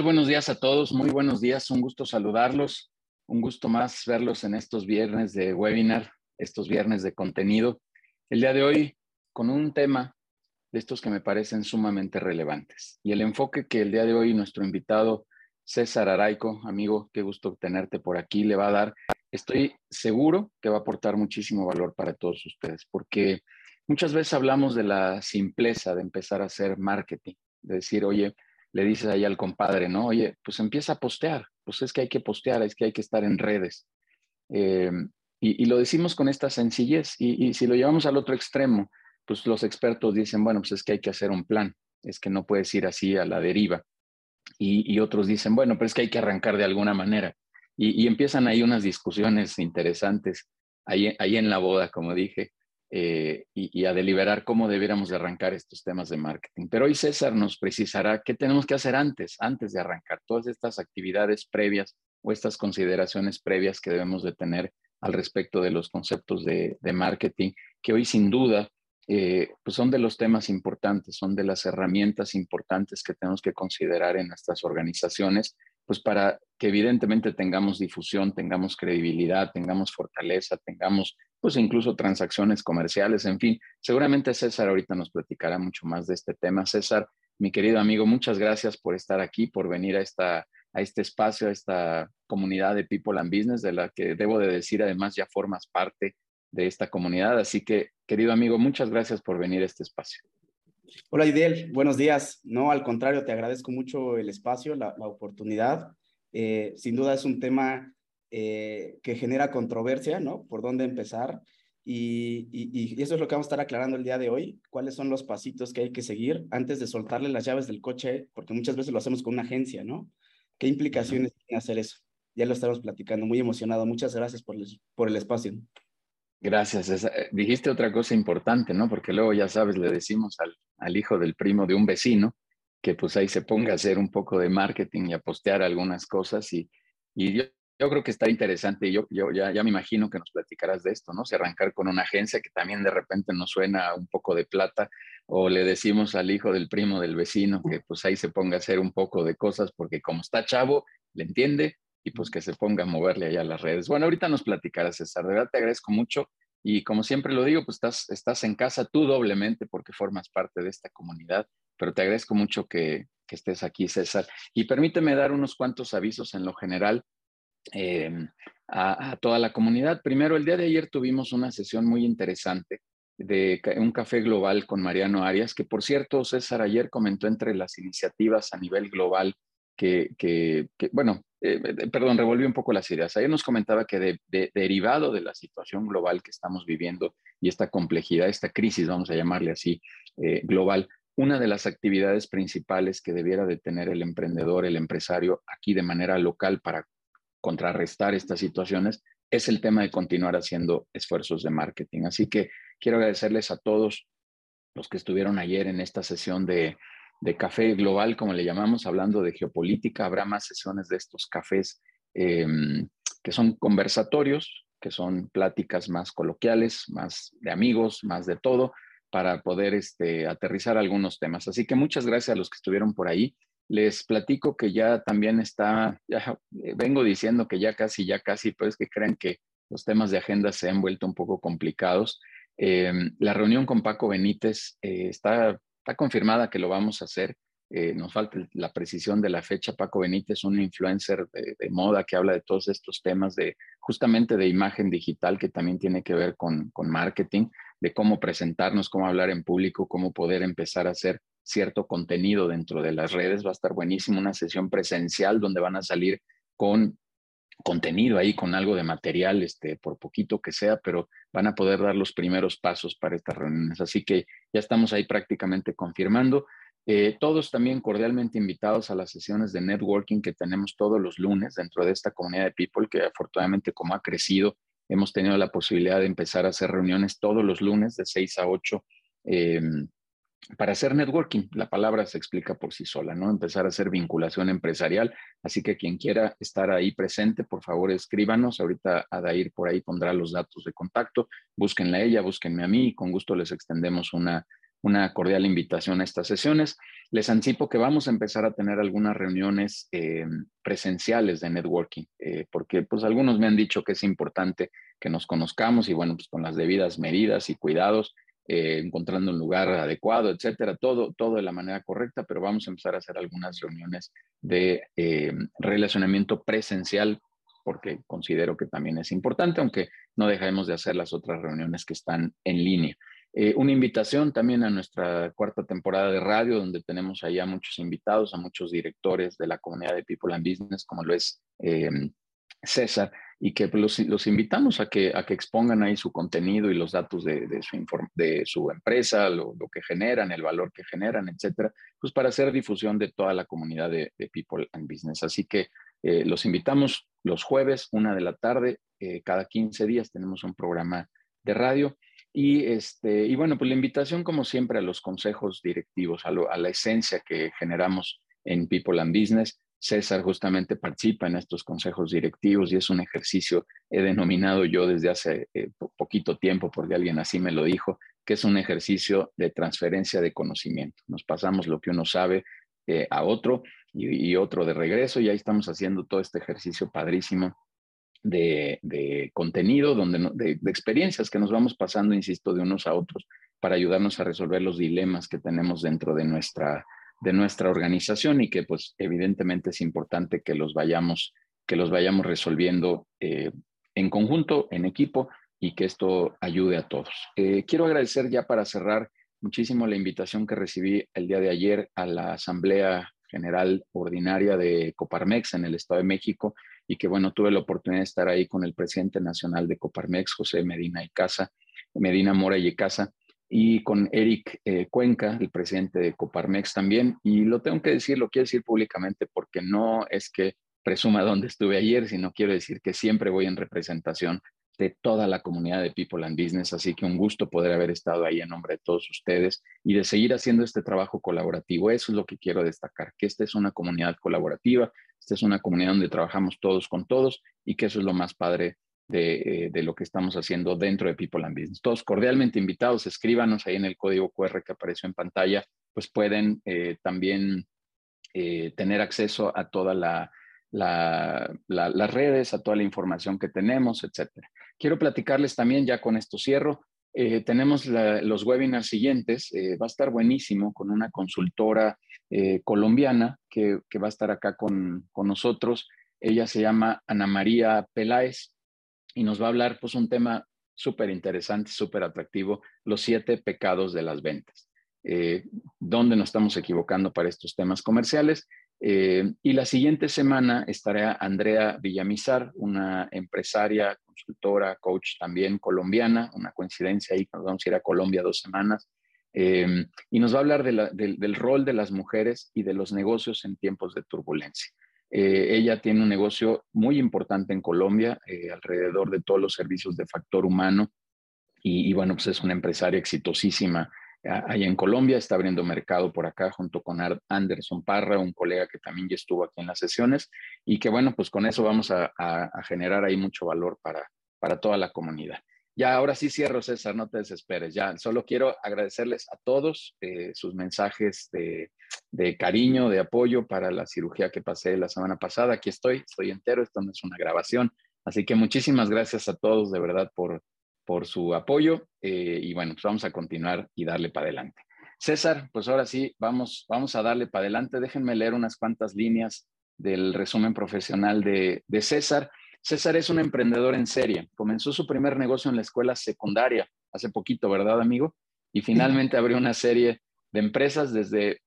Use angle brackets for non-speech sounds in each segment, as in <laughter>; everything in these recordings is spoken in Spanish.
Buenos días a todos, muy buenos días, un gusto saludarlos, un gusto más verlos en estos viernes de webinar, estos viernes de contenido. El día de hoy con un tema de estos que me parecen sumamente relevantes. Y el enfoque que el día de hoy nuestro invitado César Araico, amigo, qué gusto tenerte por aquí, le va a dar, estoy seguro que va a aportar muchísimo valor para todos ustedes, porque muchas veces hablamos de la simpleza de empezar a hacer marketing, de decir, oye, le dices ahí al compadre, ¿no? Oye, pues empieza a postear, pues es que hay que postear, es que hay que estar en redes. Eh, y, lo decimos con esta sencillez. Y, si lo llevamos al otro extremo, pues los expertos dicen, bueno, pues es que hay que hacer un plan, es que no puedes ir así a la deriva. Y, otros dicen, bueno, pero es que hay que arrancar de alguna manera. Y, empiezan ahí unas discusiones interesantes, ahí, ahí en la boda, como dije, eh, y, a deliberar cómo debiéramos de arrancar estos temas de marketing. Pero hoy César nos precisará qué tenemos que hacer antes, antes de arrancar todas estas actividades previas o estas consideraciones previas que debemos de tener al respecto de los conceptos de, marketing, que hoy sin duda eh, pues son de los temas importantes, son de las herramientas importantes que tenemos que considerar en nuestras organizaciones, pues para que evidentemente tengamos difusión, tengamos credibilidad, tengamos fortaleza, tengamos pues incluso transacciones comerciales, en fin. Seguramente César ahorita nos platicará mucho más de este tema. César, mi querido amigo, muchas gracias por estar aquí, por venir a, esta, a este espacio, a esta comunidad de People and Business, de la que debo de decir además ya formas parte de esta comunidad. Así que, querido amigo, muchas gracias por venir a este espacio. Hola, Idel, buenos días. No, al contrario, te agradezco mucho el espacio, la, oportunidad. Eh, sin duda es un tema eh, que genera controversia, ¿no? Por dónde empezar. Y, y, eso es lo que vamos a estar aclarando el día de hoy, cuáles son los pasitos que hay que seguir antes de soltarle las llaves del coche, porque muchas veces lo hacemos con una agencia, ¿no? ¿Qué implicaciones tiene hacer eso? Ya lo estamos platicando, muy emocionado. Muchas gracias por el, por el espacio. Gracias. Eh, dijiste otra cosa importante, ¿no? Porque luego ya sabes, le decimos al, al, hijo del primo de un vecino que pues ahí se ponga a hacer un poco de marketing y a postear algunas cosas y, y yo yo creo que está interesante. Yo, yo ya, ya me imagino que nos platicarás de esto, ¿no? Si arrancar con una agencia que también de repente nos suena un poco de plata, o le decimos al hijo del primo del vecino que pues ahí se ponga a hacer un poco de cosas, porque como está chavo, le entiende y pues que se ponga a moverle allá a las redes. Bueno, ahorita nos platicarás, César. De verdad te agradezco mucho. Y como siempre lo digo, pues estás, estás en casa tú doblemente porque formas parte de esta comunidad, pero te agradezco mucho que, que estés aquí, César. Y permíteme dar unos cuantos avisos en lo general Em, a, toda la comunidad. Primero, el día de ayer tuvimos una sesión muy interesante de un café global con Mariano Arias, que por cierto, César ayer comentó entre las iniciativas a nivel global que, bueno, eh, eh, perdón, revolvió un poco las ideas. Ayer nos comentaba que de, derivado de la situación global que estamos viviendo y esta complejidad, esta crisis, vamos a llamarle así, eh, global, una de las actividades principales que debiera de tener el emprendedor, el empresario aquí de manera local para contrarrestar estas situaciones es el tema de continuar haciendo esfuerzos de marketing. Así que quiero agradecerles a todos los que estuvieron ayer en esta sesión de, café global, como le llamamos, hablando de geopolítica. Habrá más sesiones de estos cafés em, que son conversatorios, que son pláticas más coloquiales, más de amigos, más de todo, para poder este, aterrizar algunos temas. Así que muchas gracias a los que estuvieron por ahí. Les platico que ya también está, ya eh, vengo diciendo que ya casi, ya casi, pero es que creen que los temas de agenda se han vuelto un poco complicados. Em, la reunión con Paco Benítez eh, está, está confirmada que lo vamos a hacer. Eh, nos falta la precisión de la fecha. Paco Benítez, un influencer de, moda que habla de todos estos temas de justamente de imagen digital que también tiene que ver con, con marketing, de cómo presentarnos, cómo hablar en público, cómo poder empezar a hacer cierto contenido dentro de las redes. Va a estar buenísimo una sesión presencial donde van a salir con contenido ahí, con algo de material, este, por poquito que sea, pero van a poder dar los primeros pasos para estas reuniones. Así que ya estamos ahí prácticamente confirmando. Eh, todos también cordialmente invitados a las sesiones de networking que tenemos todos los lunes dentro de esta comunidad de People, que afortunadamente como ha crecido, hemos tenido la posibilidad de empezar a hacer reuniones todos los lunes de 6 a 8 para hacer networking, la palabra se explica por sí sola, ¿no? Empezar a hacer vinculación empresarial. Así que quien quiera estar ahí presente, por favor escríbanos. Ahorita Adair por ahí pondrá los datos de contacto. Búsquenla a ella, búsquenme a mí y con gusto les extendemos una, una cordial invitación a estas sesiones. Les anticipo que vamos a empezar a tener algunas reuniones eh, presenciales de networking, eh, porque pues algunos me han dicho que es importante que nos conozcamos y bueno, pues con las debidas medidas y cuidados, eh, encontrando un lugar adecuado, etcétera, todo, todo de la manera correcta, pero vamos a empezar a hacer algunas reuniones de relacionamiento presencial porque considero que también es importante, aunque no dejaremos de hacer las otras reuniones que están en línea. Eh, una invitación también a nuestra cuarta temporada de radio, donde tenemos ahí a muchos invitados, a muchos directores de la comunidad de People and Business, como lo es eh, César, y que los, los, invitamos a que, a que expongan ahí su contenido y los datos de, de, su, de su, empresa, lo, lo, que generan, el valor que generan, etcétera, pues para hacer difusión de toda la comunidad de, de People and Business. Así que eh, los invitamos los jueves, una de la tarde, cada 15 días tenemos un programa de radio. Y, este, y bueno, pues la invitación, como siempre, a los consejos directivos, a, a la esencia que generamos en People and Business. César justamente participa en estos consejos directivos y es un ejercicio, he denominado yo desde hace eh, poquito tiempo, porque alguien así me lo dijo, que es un ejercicio de transferencia de conocimiento. Nos pasamos lo que uno sabe eh, a otro y, otro de regreso y ahí estamos haciendo todo este ejercicio padrísimo de, contenido, donde, de, experiencias que nos vamos pasando, insisto, de unos a otros para ayudarnos a resolver los dilemas que tenemos dentro de nuestra, de nuestra organización y que pues evidentemente es importante que los vayamos, que los vayamos resolviendo eh, en conjunto, en equipo y que esto ayude a todos. Eh, quiero agradecer ya para cerrar muchísimo la invitación que recibí el día de ayer a la Asamblea General Ordinaria de Coparmex en el Estado de México y que bueno, tuve la oportunidad de estar ahí con el presidente nacional de Coparmex, José Medina y Casa, Medina Mora y Casa, y con Eric eh, Cuenca, el presidente de Coparmex también. Y lo tengo que decir, lo quiero decir públicamente porque no es que presuma <laughs> dónde estuve ayer, sino quiero decir que siempre voy en representación de toda la comunidad de People and Business, así que un gusto poder haber estado ahí en nombre de todos ustedes y de seguir haciendo este trabajo colaborativo. Eso es lo que quiero destacar, que esta es una comunidad colaborativa, esta es una comunidad donde trabajamos todos con todos y que eso es lo más padre de, eh, lo que estamos haciendo dentro de People and Business. Todos cordialmente invitados, escríbanos ahí en el código QR que apareció en pantalla, pues pueden eh, también eh, tener acceso a toda la las redes, a toda la información que tenemos, etcétera. Quiero platicarles también, ya con esto cierro, tenemos los webinars siguientes, va a estar buenísimo con una consultora colombiana que, va a estar acá con, nosotros. Ella se llama Ana María Peláez y nos va a hablar pues un tema súper interesante, súper atractivo, los siete pecados de las ventas. ¿Dónde nos estamos equivocando para estos temas comerciales? Eh, y la siguiente semana estará Andrea Villamizar, una empresaria, consultora, coach también colombiana, una coincidencia ahí, nos vamos a ir a Colombia dos semanas, eh, y nos va a hablar del rol de las mujeres y de los negocios en tiempos de turbulencia. Eh, ella tiene un negocio muy importante en Colombia, alrededor de todos los servicios de factor humano, y, y bueno, pues es una empresaria exitosísima ahí en Colombia, está abriendo mercado por acá junto con Anderson Parra, un colega que también ya estuvo aquí en las sesiones. Y que bueno, pues con eso vamos a, generar ahí mucho valor para, para toda la comunidad. Ya, ahora sí cierro, César, no te desesperes. Ya, solo quiero agradecerles a todos eh, sus mensajes de, cariño, de apoyo para la cirugía que pasé la semana pasada. Aquí estoy, estoy entero, esto no es una grabación. Así que muchísimas gracias a todos de verdad por, por su apoyo eh, y bueno, pues vamos a continuar y darle para adelante. César, pues ahora sí, vamos, vamos a darle para adelante. Déjenme leer unas cuantas líneas del resumen profesional de César. César es un emprendedor en serie. Comenzó su primer negocio en la escuela secundaria hace poquito, ¿verdad, amigo? Y finalmente abrió una serie de empresas desde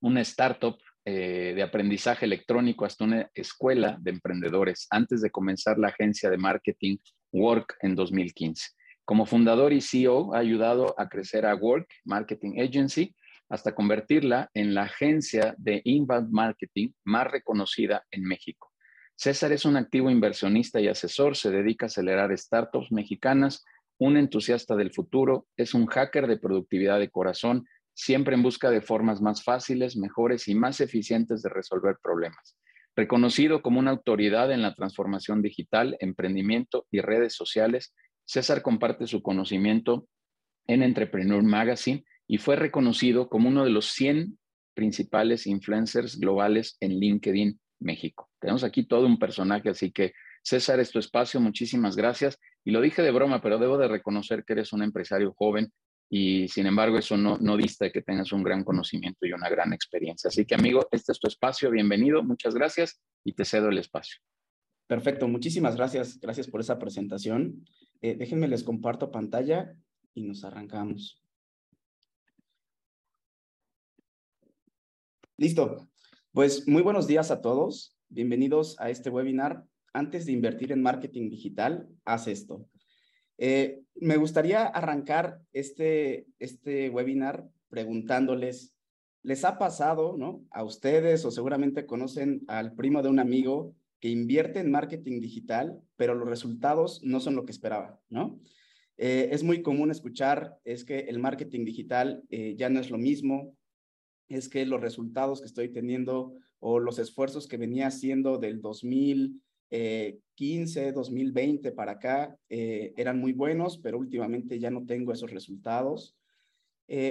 una startup eh, de aprendizaje electrónico hasta una escuela de emprendedores antes de comenzar la agencia de marketing Work en 2015. Como fundador y CEO ha ayudado a crecer a Work Marketing Agency hasta convertirla en la agencia de inbound marketing más reconocida en México. César es un activo inversionista y asesor, se dedica a acelerar startups mexicanas, un entusiasta del futuro, es un hacker de productividad de corazón siempre en busca de formas más fáciles, mejores y más eficientes de resolver problemas. Reconocido como una autoridad en la transformación digital, emprendimiento y redes sociales, César comparte su conocimiento en Entrepreneur Magazine y fue reconocido como uno de los 100 principales influencers globales en LinkedIn México. Tenemos aquí todo un personaje, así que César, es tu espacio, muchísimas gracias. Y lo dije de broma, pero debo de reconocer que eres un empresario joven y sin embargo eso no, no dista de que tengas un gran conocimiento y una gran experiencia. Así que amigo, este es tu espacio, bienvenido, muchas gracias y te cedo el espacio. Perfecto, muchísimas gracias, gracias por esa presentación. Eh, déjenme les comparto pantalla y nos arrancamos. Listo. Pues muy buenos días a todos. Bienvenidos a este webinar. Antes de invertir en marketing digital, haz esto. Eh, me gustaría arrancar este, este webinar preguntándoles, ¿les ha pasado, no? A ustedes o seguramente conocen al primo de un amigo que invierte en marketing digital, pero los resultados no son lo que esperaba, ¿no? Eh, es muy común escuchar, es que el marketing digital eh, ya no es lo mismo, es que los resultados que estoy teniendo o los esfuerzos que venía haciendo del 2015, 2020 eh, para acá eran muy buenos, pero últimamente ya no tengo esos resultados.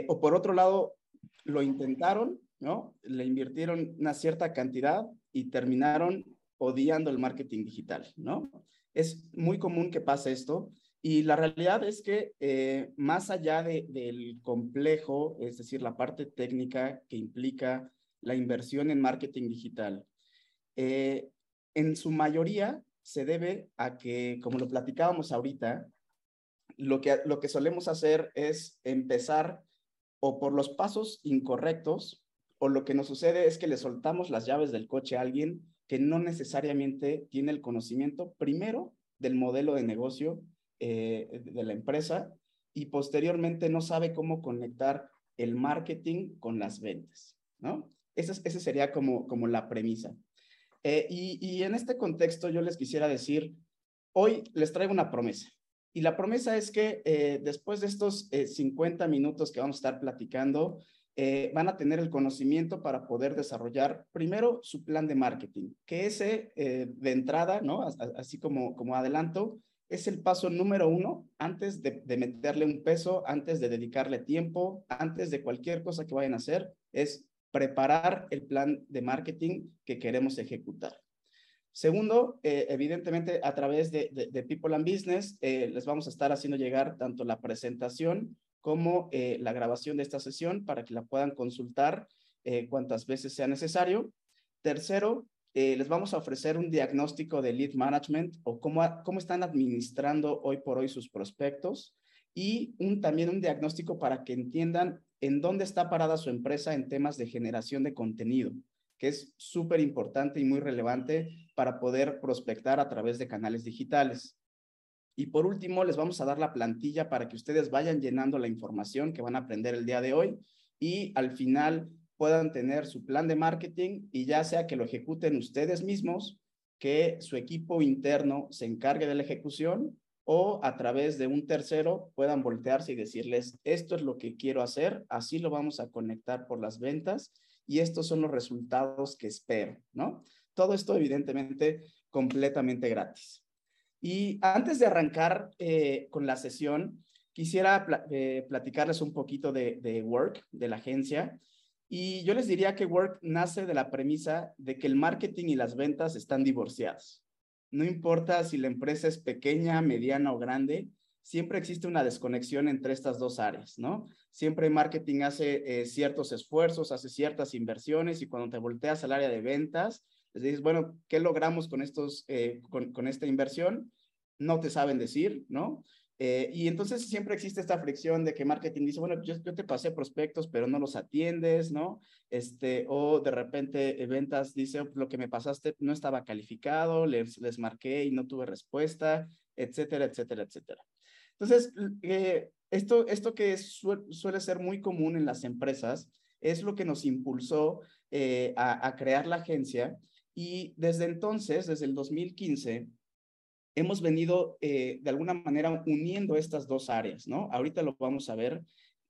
o por otro lado, lo intentaron, ¿no? Le invirtieron una cierta cantidad y terminaron odiando el marketing digital, ¿no? Es muy común que pase esto y la realidad es que eh, más allá de, del complejo, es decir, la parte técnica que implica la inversión en marketing digital, eh, en su mayoría se debe a que, como lo platicábamos ahorita, lo que, lo que solemos hacer es empezar o por los pasos incorrectos, o lo que nos sucede es que le soltamos las llaves del coche a alguien que no necesariamente tiene el conocimiento primero del modelo de negocio eh, de la empresa y posteriormente no sabe cómo conectar el marketing con las ventas, ¿no? Esa, sería como, como la premisa. Eh, y, en este contexto yo les quisiera decir, hoy les traigo una promesa. Y la promesa es que eh, después de estos 50 minutos que vamos a estar platicando, eh, van a tener el conocimiento para poder desarrollar primero su plan de marketing, que ese eh, de entrada, ¿no? Así como, como adelanto, es el paso número uno antes de, meterle un peso, antes de dedicarle tiempo, antes de cualquier cosa que vayan a hacer, es preparar el plan de marketing que queremos ejecutar. Segundo, eh, evidentemente a través de, de, People and Business les vamos a estar haciendo llegar tanto la presentación como eh, la grabación de esta sesión para que la puedan consultar eh, cuantas veces sea necesario. Tercero, eh, les vamos a ofrecer un diagnóstico de lead management o cómo, cómo están administrando hoy por hoy sus prospectos y un, también un diagnóstico para que entiendan en dónde está parada su empresa en temas de generación de contenido, que es súper importante y muy relevante para poder prospectar a través de canales digitales. Y por último, les vamos a dar la plantilla para que ustedes vayan llenando la información que van a aprender el día de hoy y al final puedan tener su plan de marketing y ya sea que lo ejecuten ustedes mismos, que su equipo interno se encargue de la ejecución o a través de un tercero puedan voltearse y decirles, esto es lo que quiero hacer, así lo vamos a conectar por las ventas y estos son los resultados que espero, ¿no? Todo esto evidentemente completamente gratis. Y antes de arrancar eh, con la sesión, quisiera eh, platicarles un poquito de, de, Work, de la agencia. Y yo les diría que Work nace de la premisa de que el marketing y las ventas están divorciados. No importa si la empresa es pequeña, mediana o grande, siempre existe una desconexión entre estas dos áreas, ¿no? Siempre marketing hace eh, ciertos esfuerzos, hace ciertas inversiones y cuando te volteas al área de ventas, les dices, bueno, ¿qué logramos con, estos, eh, con, esta inversión? No te saben decir, ¿no? Eh, y entonces siempre existe esta fricción de que marketing dice, bueno, yo, yo, te pasé prospectos, pero no los atiendes, ¿no? Este, o de repente ventas dice, lo que me pasaste no estaba calificado, les, les marqué y no tuve respuesta, etcétera, etcétera, etcétera. Entonces, eh, esto, esto que suele ser muy común en las empresas es lo que nos impulsó a, a crear la agencia y desde entonces, desde el 2015, hemos venido eh, de alguna manera uniendo estas dos áreas, ¿no? Ahorita lo vamos a ver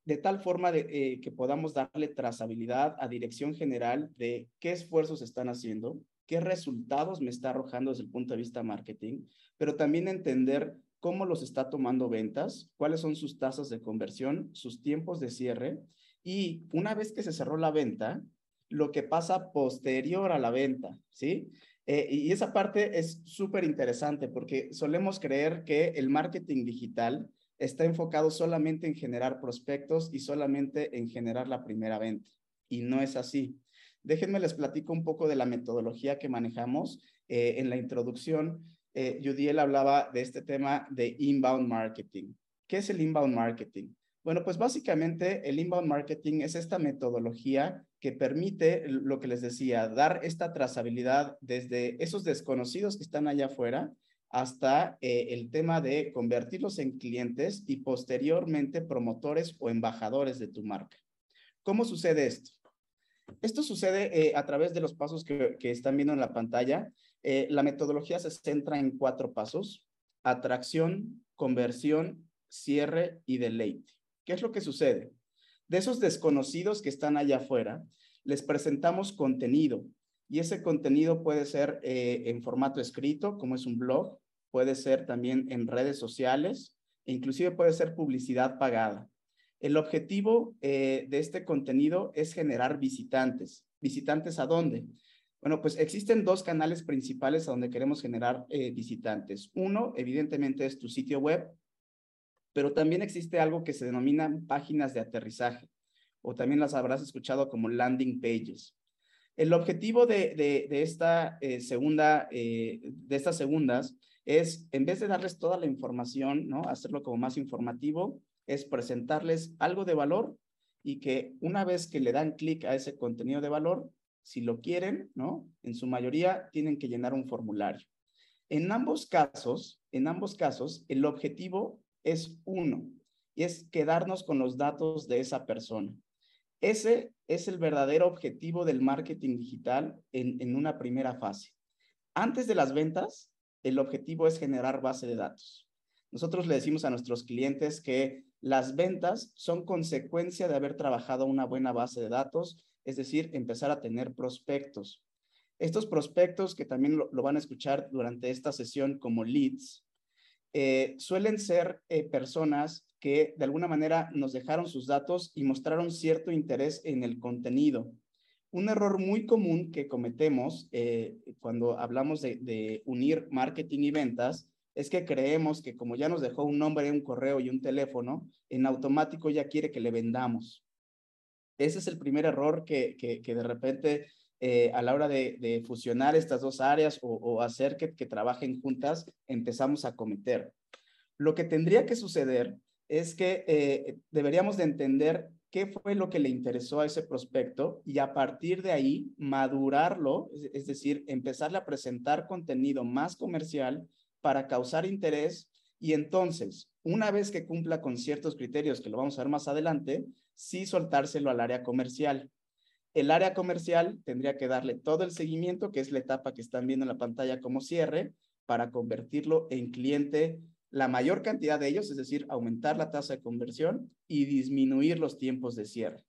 de tal forma de, eh, que podamos darle trazabilidad a dirección general de qué esfuerzos están haciendo, qué resultados me está arrojando desde el punto de vista marketing, pero también entender cómo los está tomando ventas, cuáles son sus tasas de conversión, sus tiempos de cierre y una vez que se cerró la venta, lo que pasa posterior a la venta, ¿sí? Eh, y esa parte es súper interesante porque solemos creer que el marketing digital está enfocado solamente en generar prospectos y solamente en generar la primera venta. Y no es así. Déjenme les platico un poco de la metodología que manejamos. Eh, en la introducción, eh, hablaba de este tema de inbound marketing. ¿Qué es el inbound marketing? Bueno, pues básicamente el inbound marketing es esta metodología que permite lo que les decía, dar esta trazabilidad desde esos desconocidos que están allá afuera hasta eh, el tema de convertirlos en clientes y posteriormente promotores o embajadores de tu marca. ¿Cómo sucede esto? Esto sucede eh, a través de los pasos que, están viendo en la pantalla. Eh, la metodología se centra en cuatro pasos, atracción, conversión, cierre y deleite. ¿Qué es lo que sucede? De esos desconocidos que están allá afuera, les presentamos contenido y ese contenido puede ser en formato escrito, como es un blog, puede ser también en redes sociales e inclusive puede ser publicidad pagada. El objetivo eh, de este contenido es generar visitantes. ¿Visitantes a dónde? Bueno, pues existen dos canales principales a donde queremos generar eh, visitantes. Uno, evidentemente, es tu sitio web, pero también existe algo que se denomina páginas de aterrizaje, o también las habrás escuchado como landing pages. El objetivo de, esta eh, segunda, de estas segundas es, en vez de darles toda la información, ¿no? Hacerlo como más informativo, es presentarles algo de valor y que una vez que le dan clic a ese contenido de valor, si lo quieren, ¿no? En su mayoría tienen que llenar un formulario. En ambos casos, en ambos casos, el objetivo es uno, y es quedarnos con los datos de esa persona. Ese es el verdadero objetivo del marketing digital en, en una primera fase. Antes de las ventas, el objetivo es generar base de datos. Nosotros le decimos a nuestros clientes que las ventas son consecuencia de haber trabajado una buena base de datos, es decir, empezar a tener prospectos. Estos prospectos, que también lo, van a escuchar durante esta sesión como leads, eh, suelen ser eh, personas que de alguna manera nos dejaron sus datos y mostraron cierto interés en el contenido. Un error muy común que cometemos eh, cuando hablamos de, unir marketing y ventas es que creemos que como ya nos dejó un nombre, un correo y un teléfono, en automático ya quiere que le vendamos. Ese es el primer error que, de repente eh, a la hora de, fusionar estas dos áreas o, hacer que, trabajen juntas, empezamos a cometer. Lo que tendría que suceder es que eh, deberíamos de entender qué fue lo que le interesó a ese prospecto y a partir de ahí madurarlo, es, decir, empezarle a presentar contenido más comercial para causar interés y entonces, una vez que cumpla con ciertos criterios que lo vamos a ver más adelante, sí soltárselo al área comercial. El área comercial tendría que darle todo el seguimiento, que es la etapa que están viendo en la pantalla como cierre, para convertirlo en cliente la mayor cantidad de ellos, es decir, aumentar la tasa de conversión y disminuir los tiempos de cierre.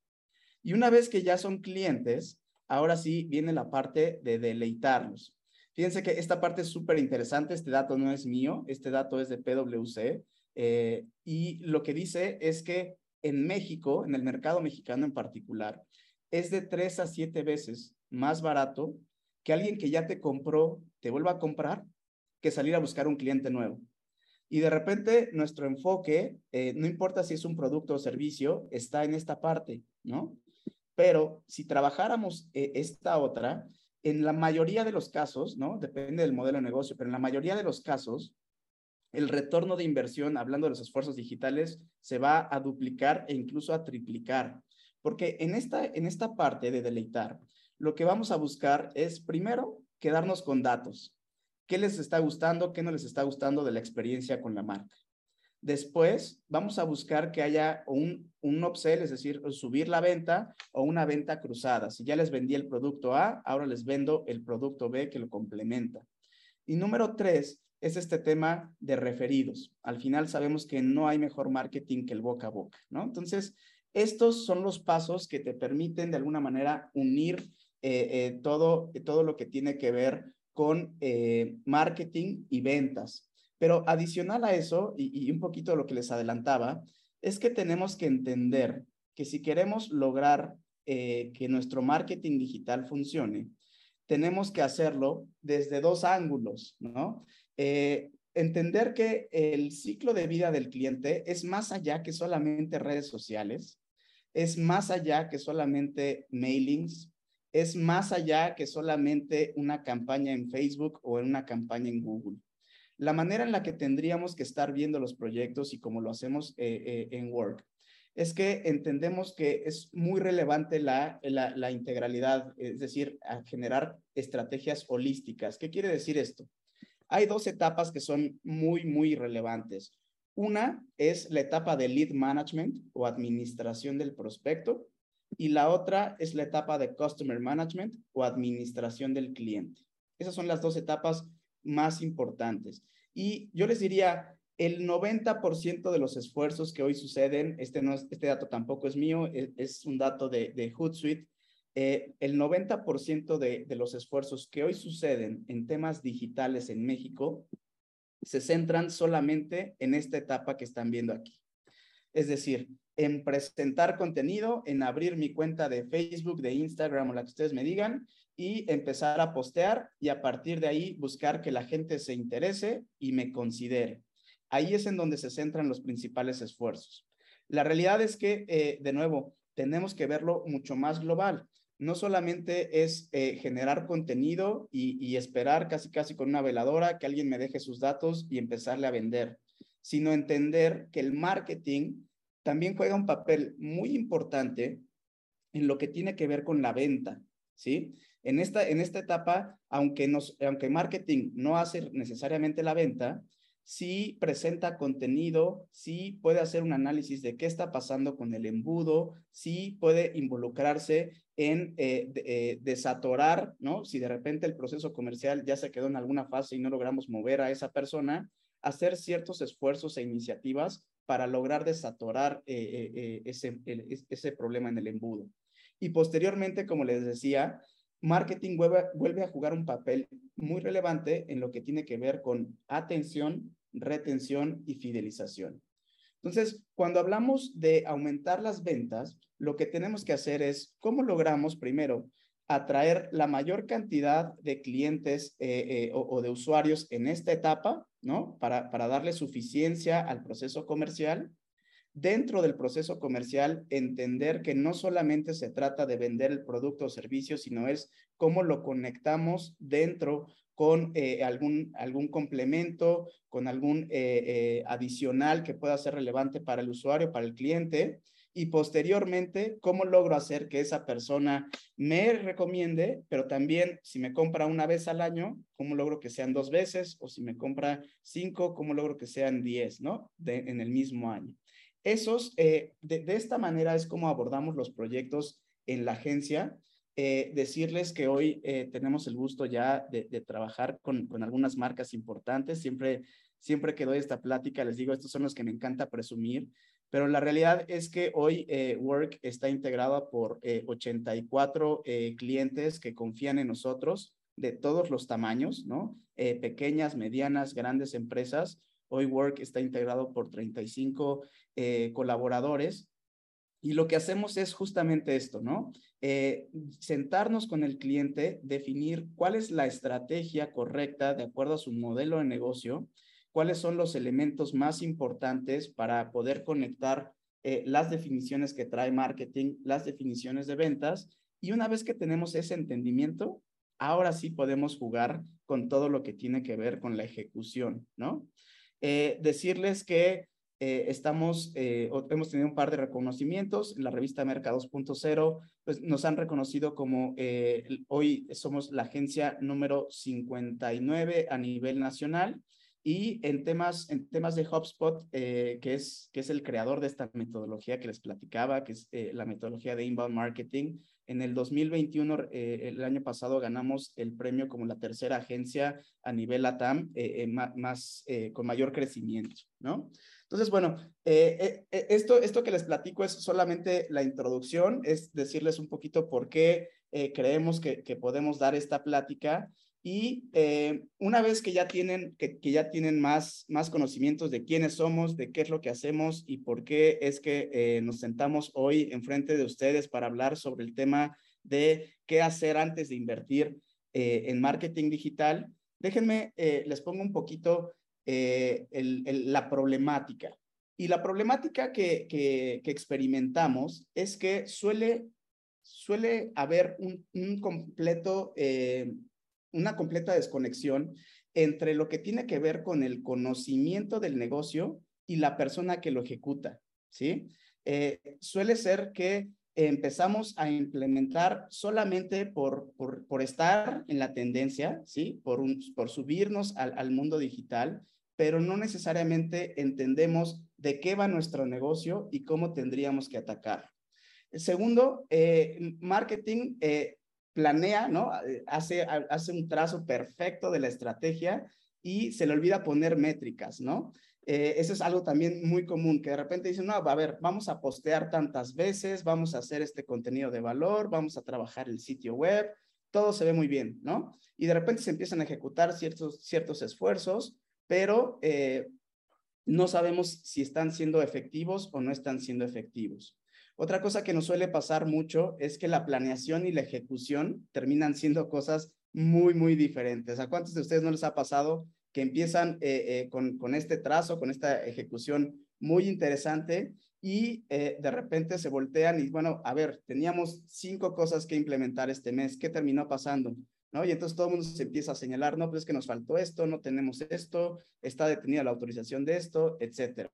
Y una vez que ya son clientes, ahora sí viene la parte de deleitarlos. Fíjense que esta parte es súper interesante, este dato no es mío, este dato es de PwC, eh, y lo que dice es que en México, en el mercado mexicano en particular, es de tres a siete veces más barato que alguien que ya te compró, te vuelva a comprar, que salir a buscar un cliente nuevo. Y de repente nuestro enfoque, eh, no importa si es un producto o servicio, está en esta parte, ¿no? Pero si trabajáramos eh, esta otra, en la mayoría de los casos, ¿no? Depende del modelo de negocio, pero en la mayoría de los casos, el retorno de inversión, hablando de los esfuerzos digitales, se va a duplicar e incluso a triplicar. Porque en esta, en esta parte de deleitar, lo que vamos a buscar es primero quedarnos con datos qué les está gustando, qué no les está gustando de la experiencia con la marca. Después, vamos a buscar que haya un, un upsell, es decir, subir la venta o una venta cruzada. Si ya les vendí el producto A, ahora les vendo el producto B que lo complementa. Y número tres es este tema de referidos. Al final sabemos que no hay mejor marketing que el boca a boca, ¿no? Entonces, estos son los pasos que te permiten de alguna manera unir eh, eh, todo, todo lo que tiene que ver con eh, marketing y ventas. Pero adicional a eso, y, un poquito lo que les adelantaba, es que tenemos que entender que si queremos lograr que nuestro marketing digital funcione, tenemos que hacerlo desde dos ángulos, ¿no? Entender que el ciclo de vida del cliente es más allá que solamente redes sociales, es más allá que solamente mailings, es más allá que solamente una campaña en Facebook o en una campaña en Google. La manera en la que tendríamos que estar viendo los proyectos y como lo hacemos eh, eh, en Work es que entendemos que es muy relevante la, la, integralidad, es decir, generar estrategias holísticas. ¿Qué quiere decir esto? Hay dos etapas que son muy, muy relevantes. Una es la etapa de lead management o administración del prospecto y la otra es la etapa de customer management o administración del cliente. Esas son las dos etapas más importantes. Y yo les diría, el 90% de los esfuerzos que hoy suceden, este, no este dato tampoco es mío, e, es, un dato de, de Hootsuite, eh, el 90% de, de los esfuerzos que hoy suceden en temas digitales en México se centran solamente en esta etapa que están viendo aquí. Es decir, en presentar contenido, en abrir mi cuenta de Facebook, de Instagram o la que ustedes me digan y empezar a postear y a partir de ahí buscar que la gente se interese y me considere. Ahí es en donde se centran los principales esfuerzos. La realidad es que, eh, de nuevo, tenemos que verlo mucho más global. No solamente es eh, generar contenido y, esperar casi casi con una veladora que alguien me deje sus datos y empezarle a vender, sino entender que el marketing también juega un papel muy importante en lo que tiene que ver con la venta, ¿sí? En esta, en esta etapa, aunque, nos, aunque marketing no hace necesariamente la venta, sí presenta contenido, sí puede hacer un análisis de qué está pasando con el embudo, sí puede involucrarse en eh, eh, desatorar, ¿no? Si de repente el proceso comercial ya se quedó en alguna fase y no logramos mover a esa persona, hacer ciertos esfuerzos e iniciativas para lograr desatorar eh, ese, ese problema en el embudo. Y posteriormente, como les decía, marketing vuelve, a jugar un papel muy relevante en lo que tiene que ver con atención, retención y fidelización. Entonces, cuando hablamos de aumentar las ventas, lo que tenemos que hacer es cómo logramos primero atraer la mayor cantidad de clientes eh, eh, o, de usuarios en esta etapa, ¿no? Para, para darle suficiencia al proceso comercial dentro del proceso comercial entender que no solamente se trata de vender el producto o servicio, sino es cómo lo conectamos dentro con eh, algún, algún complemento, con algún eh, eh, adicional que pueda ser relevante para el usuario, para el cliente. Y posteriormente, ¿cómo logro hacer que esa persona me recomiende, pero también si me compra una vez al año, ¿cómo logro que sean dos veces? O si me compra cinco, ¿cómo logro que sean diez, ¿no? en el mismo año. Esos, eh, de, esta manera es como abordamos los proyectos en la agencia. Eh, decirles que hoy eh, tenemos el gusto ya de, trabajar con, con, algunas marcas importantes. Siempre, siempre que doy esta plática, les digo, estos son los que me encanta presumir, pero la realidad es que hoy Work está integrada por 84 clientes que confían en nosotros de todos los tamaños, ¿no? pequeñas, medianas, grandes empresas Hoy Work está integrado por 35 eh, colaboradores y lo que hacemos es justamente esto, ¿no? Eh, sentarnos con el cliente, definir cuál es la estrategia correcta de acuerdo a su modelo de negocio, cuáles son los elementos más importantes para poder conectar eh, las definiciones que trae marketing, las definiciones de ventas. Y una vez que tenemos ese entendimiento, ahora sí podemos jugar con todo lo que tiene que ver con la ejecución, ¿no? Eh, decirles que eh, estamos, eh, hemos tenido un par de reconocimientos. En la revista Merca 2.0, pues nos han reconocido como hoy somos la agencia número 59 a nivel nacional. Y en temas, en temas de HubSpot, que, es, que es el creador de esta metodología que les platicaba, que es la metodología de inbound marketing, en el 2021, eh, el año pasado, ganamos el premio como la tercera agencia a nivel ATAM eh, eh, más, con mayor crecimiento, ¿no? Entonces, bueno, esto, esto que les platico es solamente la introducción, es decirles un poquito por qué creemos que, que, podemos dar esta plática Y eh, una vez que ya tienen, que, ya tienen más, más conocimientos de quiénes somos, de qué es lo que hacemos y por qué es que eh, nos sentamos hoy enfrente de ustedes para hablar sobre el tema de qué hacer antes de invertir eh, en marketing digital, déjenme, les pongo un poquito la problemática. Y la problemática que, que, que experimentamos es que suele suele haber un, un completo una completa desconexión entre lo que tiene que ver con el conocimiento del negocio y la persona que lo ejecuta, ¿sí? Eh, suele ser que empezamos a implementar solamente por, por, estar en la tendencia, ¿sí? Por, por subirnos al, mundo digital, pero no necesariamente entendemos de qué va nuestro negocio y cómo tendríamos que atacar. Segundo, eh, marketing eh, planea, ¿no? Eh, hace, hace un trazo perfecto de la estrategia y se le olvida poner métricas, ¿no? Eh, eso es algo también muy común, que de repente dicen, no, a ver, vamos a postear tantas veces, vamos a hacer este contenido de valor, vamos a trabajar el sitio web, todo se ve muy bien, ¿no? Y de repente se empiezan a ejecutar ciertos, ciertos esfuerzos, pero eh, no sabemos si están siendo efectivos o no están siendo efectivos. Otra cosa que nos suele pasar mucho es que la planeación y la ejecución terminan siendo cosas muy, muy diferentes. ¿A cuántos de ustedes no les ha pasado que empiezan eh, eh, con, con, este trazo, con esta ejecución muy interesante y eh, de repente se voltean y bueno, a ver, teníamos cinco cosas que implementar este mes, ¿qué terminó pasando? ¿No? Y entonces todo el mundo se empieza a señalar, no, pues es que nos faltó esto, no tenemos esto, está detenida la autorización de esto, etcétera.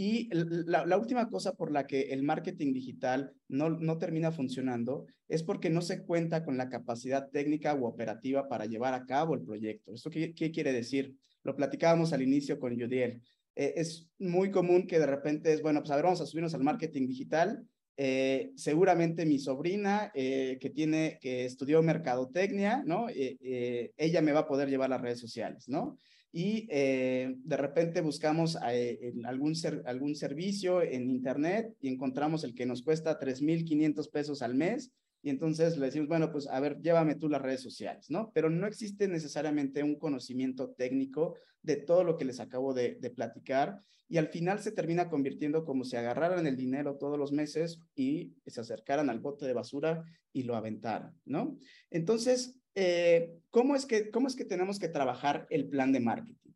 Y la, última cosa por la que el marketing digital no, no termina funcionando es porque no se cuenta con la capacidad técnica u operativa para llevar a cabo el proyecto. ¿Esto qué, quiere decir? Lo platicábamos al inicio con Judiel. Eh, es muy común que de repente es, bueno, pues a ver, vamos a subirnos al marketing digital. Eh, seguramente mi sobrina eh, que tiene, que estudió mercadotecnia, ¿no? ella me va a poder llevar las redes sociales, ¿no? Y eh, de repente buscamos eh, algún, algún servicio en Internet y encontramos el que nos cuesta 3.500 pesos al mes y entonces le decimos, bueno, pues a ver, llévame tú las redes sociales, ¿no? Pero no existe necesariamente un conocimiento técnico de todo lo que les acabo de, de platicar y al final se termina convirtiendo como si agarraran el dinero todos los meses y se acercaran al bote de basura y lo aventaran, ¿no? Entonces, eh, ¿cómo, es que, ¿cómo es que tenemos que trabajar el plan de marketing?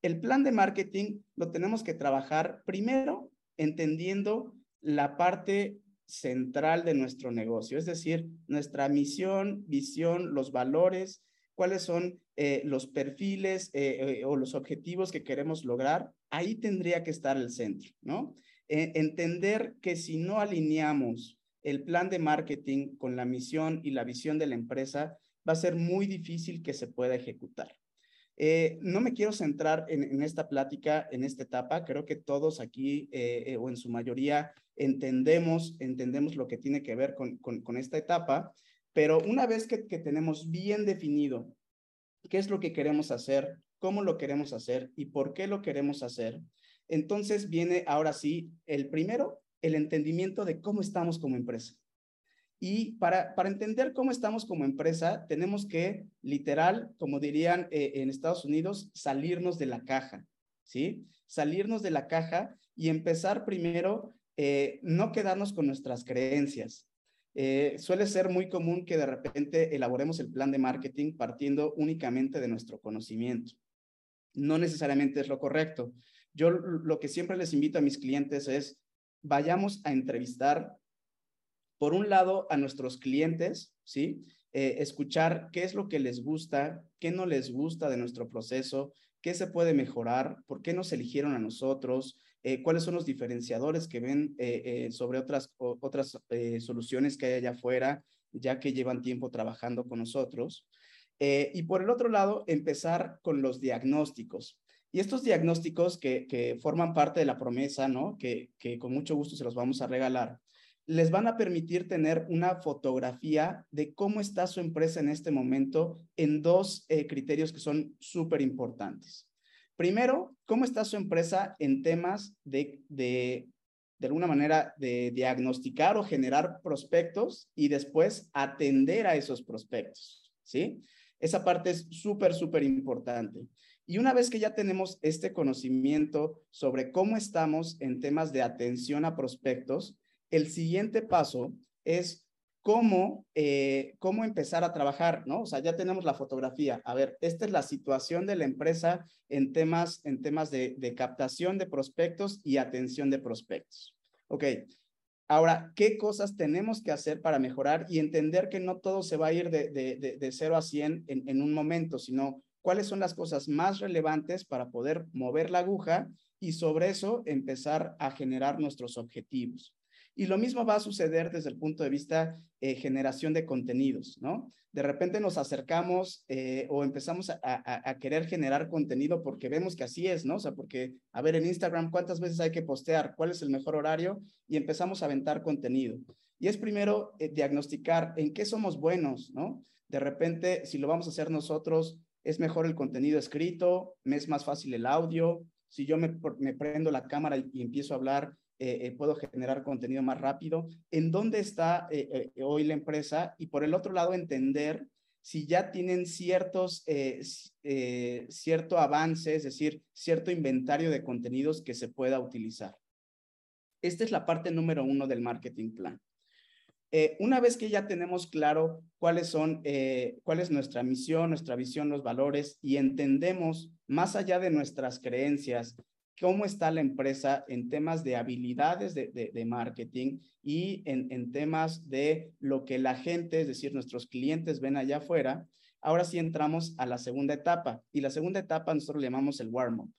El plan de marketing lo tenemos que trabajar primero entendiendo la parte central de nuestro negocio, es decir, nuestra misión, visión, los valores, cuáles son eh, los perfiles eh, o los objetivos que queremos lograr, ahí tendría que estar el centro, ¿no? entender que si no alineamos el plan de marketing con la misión y la visión de la empresa, va a ser muy difícil que se pueda ejecutar. Eh, no me quiero centrar en, esta plática, en esta etapa. Creo que todos aquí, eh, eh, o en su mayoría, entendemos, entendemos lo que tiene que ver con, esta etapa, pero una vez que tenemos bien definido qué es lo que queremos hacer, cómo lo queremos hacer y por qué lo queremos hacer, entonces viene ahora sí el primero, el entendimiento de cómo estamos como empresa. Y para, para entender cómo estamos como empresa, tenemos que, literal, como dirían eh, en Estados Unidos, salirnos de la caja, ¿sí? Salirnos de la caja y empezar primero, eh, no quedarnos con nuestras creencias. Eh, suele ser muy común que de repente elaboremos el plan de marketing partiendo únicamente de nuestro conocimiento. No necesariamente es lo correcto. Yo lo que siempre les invito a mis clientes es, vayamos a entrevistar por un lado, a nuestros clientes, ¿sí? Eh, escuchar qué es lo que les gusta, qué no les gusta de nuestro proceso, qué se puede mejorar, por qué nos eligieron a nosotros, eh, cuáles son los diferenciadores que ven eh, sobre otras, otras soluciones que hay allá afuera, ya que llevan tiempo trabajando con nosotros. y por el otro lado, empezar con los diagnósticos. Y estos diagnósticos que, que forman parte de la promesa, ¿no? Que, que con mucho gusto se los vamos a regalar les van a permitir tener una fotografía de cómo está su empresa en este momento en dos eh, criterios que son súper importantes. Primero, cómo está su empresa en temas de, de, de alguna manera, de diagnosticar o generar prospectos y después atender a esos prospectos, ¿sí? Esa parte es súper, súper importante. Y una vez que ya tenemos este conocimiento sobre cómo estamos en temas de atención a prospectos, el siguiente paso es cómo, eh, cómo empezar a trabajar, ¿no? O sea, ya tenemos la fotografía. A ver, esta es la situación de la empresa en temas, en temas de, captación de prospectos y atención de prospectos. Ok, Ahora, ¿qué cosas tenemos que hacer para mejorar y entender que no todo se va a ir de, de, de, 0 a 100 en, en, un momento, sino cuáles son las cosas más relevantes para poder mover la aguja y sobre eso empezar a generar nuestros objetivos? Y lo mismo va a suceder desde el punto de vista eh, generación de contenidos, ¿no? De repente nos acercamos eh, o empezamos a, querer generar contenido porque vemos que así es, ¿no? O sea, porque, a ver, en Instagram, ¿cuántas veces hay que postear? ¿Cuál es el mejor horario? Y empezamos a aventar contenido. Y es primero eh, diagnosticar en qué somos buenos, ¿no? De repente, si lo vamos a hacer nosotros, es mejor el contenido escrito, me es más fácil el audio. Si yo me, me prendo la cámara y empiezo a hablar, eh, eh, puedo generar contenido más rápido, en dónde está eh, hoy la empresa y por el otro lado entender si ya tienen ciertos, cierto avance, es decir, cierto inventario de contenidos que se pueda utilizar. Esta es la parte número uno del marketing plan. una vez que ya tenemos claro cuáles son, cuál es nuestra misión, nuestra visión, los valores y entendemos más allá de nuestras creencias, cómo está la empresa en temas de habilidades de, marketing y en, temas de lo que la gente, es decir, nuestros clientes ven allá afuera. Ahora sí entramos a la segunda etapa y la segunda etapa nosotros le llamamos el warm-up.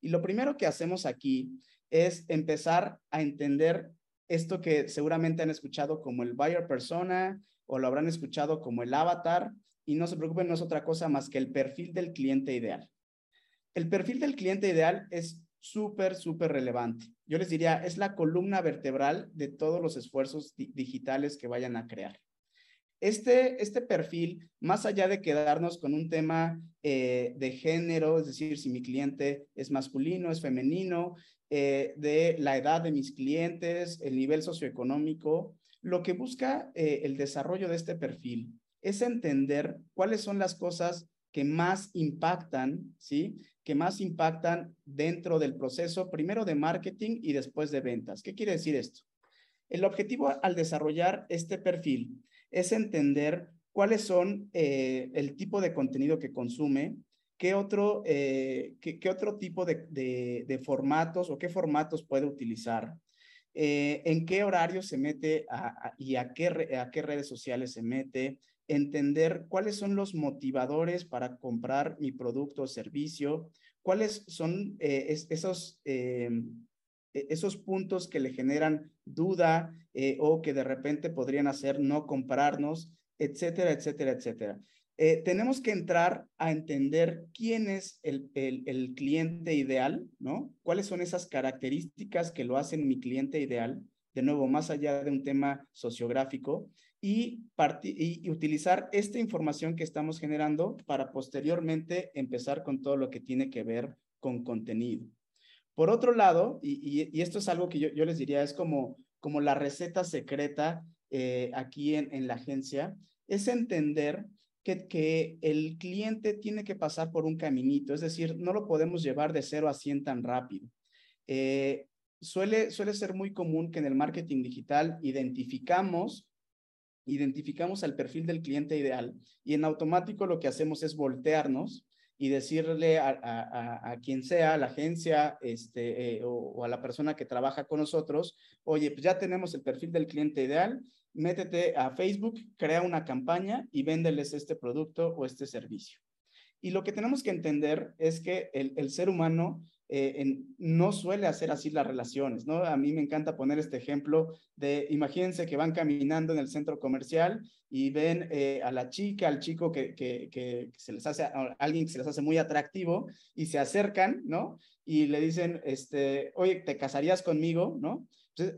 Y lo primero que hacemos aquí es empezar a entender esto que seguramente han escuchado como el buyer persona o lo habrán escuchado como el avatar y no se preocupen, no es otra cosa más que el perfil del cliente ideal. El perfil del cliente ideal es súper, súper relevante. Yo les diría, es la columna vertebral de todos los esfuerzos digitales que vayan a crear. Este, este perfil, más allá de quedarnos con un tema eh, de género, es decir, si mi cliente es masculino, es femenino, eh, de la edad de mis clientes, el nivel socioeconómico, lo que busca eh, el desarrollo de este perfil es entender cuáles son las cosas que más impactan, ¿sí? que más impactan dentro del proceso, primero de marketing y después de ventas. ¿Qué quiere decir esto? El objetivo al desarrollar este perfil es entender cuáles son eh, el tipo de contenido que consume, qué otro, eh, qué, otro tipo de, formatos o qué formatos puede utilizar, eh, en qué horario se mete y a qué, a qué redes sociales se mete, entender cuáles son los motivadores para comprar mi producto o servicio, cuáles son eh, esos, eh, e-, esos puntos que le generan duda eh, o que de repente podrían hacer no comprarnos, etcétera, etcétera, etcétera. tenemos que entrar a entender quién es el, el, el, cliente ideal, ¿no? ¿Cuáles son esas características que lo hacen mi cliente ideal? De nuevo, más allá de un tema sociográfico y, utilizar esta información que estamos generando para posteriormente empezar con todo lo que tiene que ver con contenido. Por otro lado, y, esto es algo que yo, yo, les diría, es como, como la receta secreta eh, aquí en, en, la agencia, es entender que, que, el cliente tiene que pasar por un caminito, es decir, no lo podemos llevar de 0 a 100 tan rápido. Eh, suele, suele ser muy común que en el marketing digital identificamos identificamos al perfil del cliente ideal y en automático lo que hacemos es voltearnos y decirle a, quien sea, a la agencia este, eh, o, a la persona que trabaja con nosotros, oye, pues ya tenemos el perfil del cliente ideal, métete a Facebook, crea una campaña y véndeles este producto o este servicio. Y lo que tenemos que entender es que el, el ser humano eh, no suele hacer así las relaciones, ¿no? A mí me encanta poner este ejemplo de, imagínense que van caminando en el centro comercial y ven eh, a la chica, al chico que, que, se les hace, alguien que se les hace muy atractivo y se acercan, ¿no? Y le dicen, este, oye, ¿te casarías conmigo? ¿No?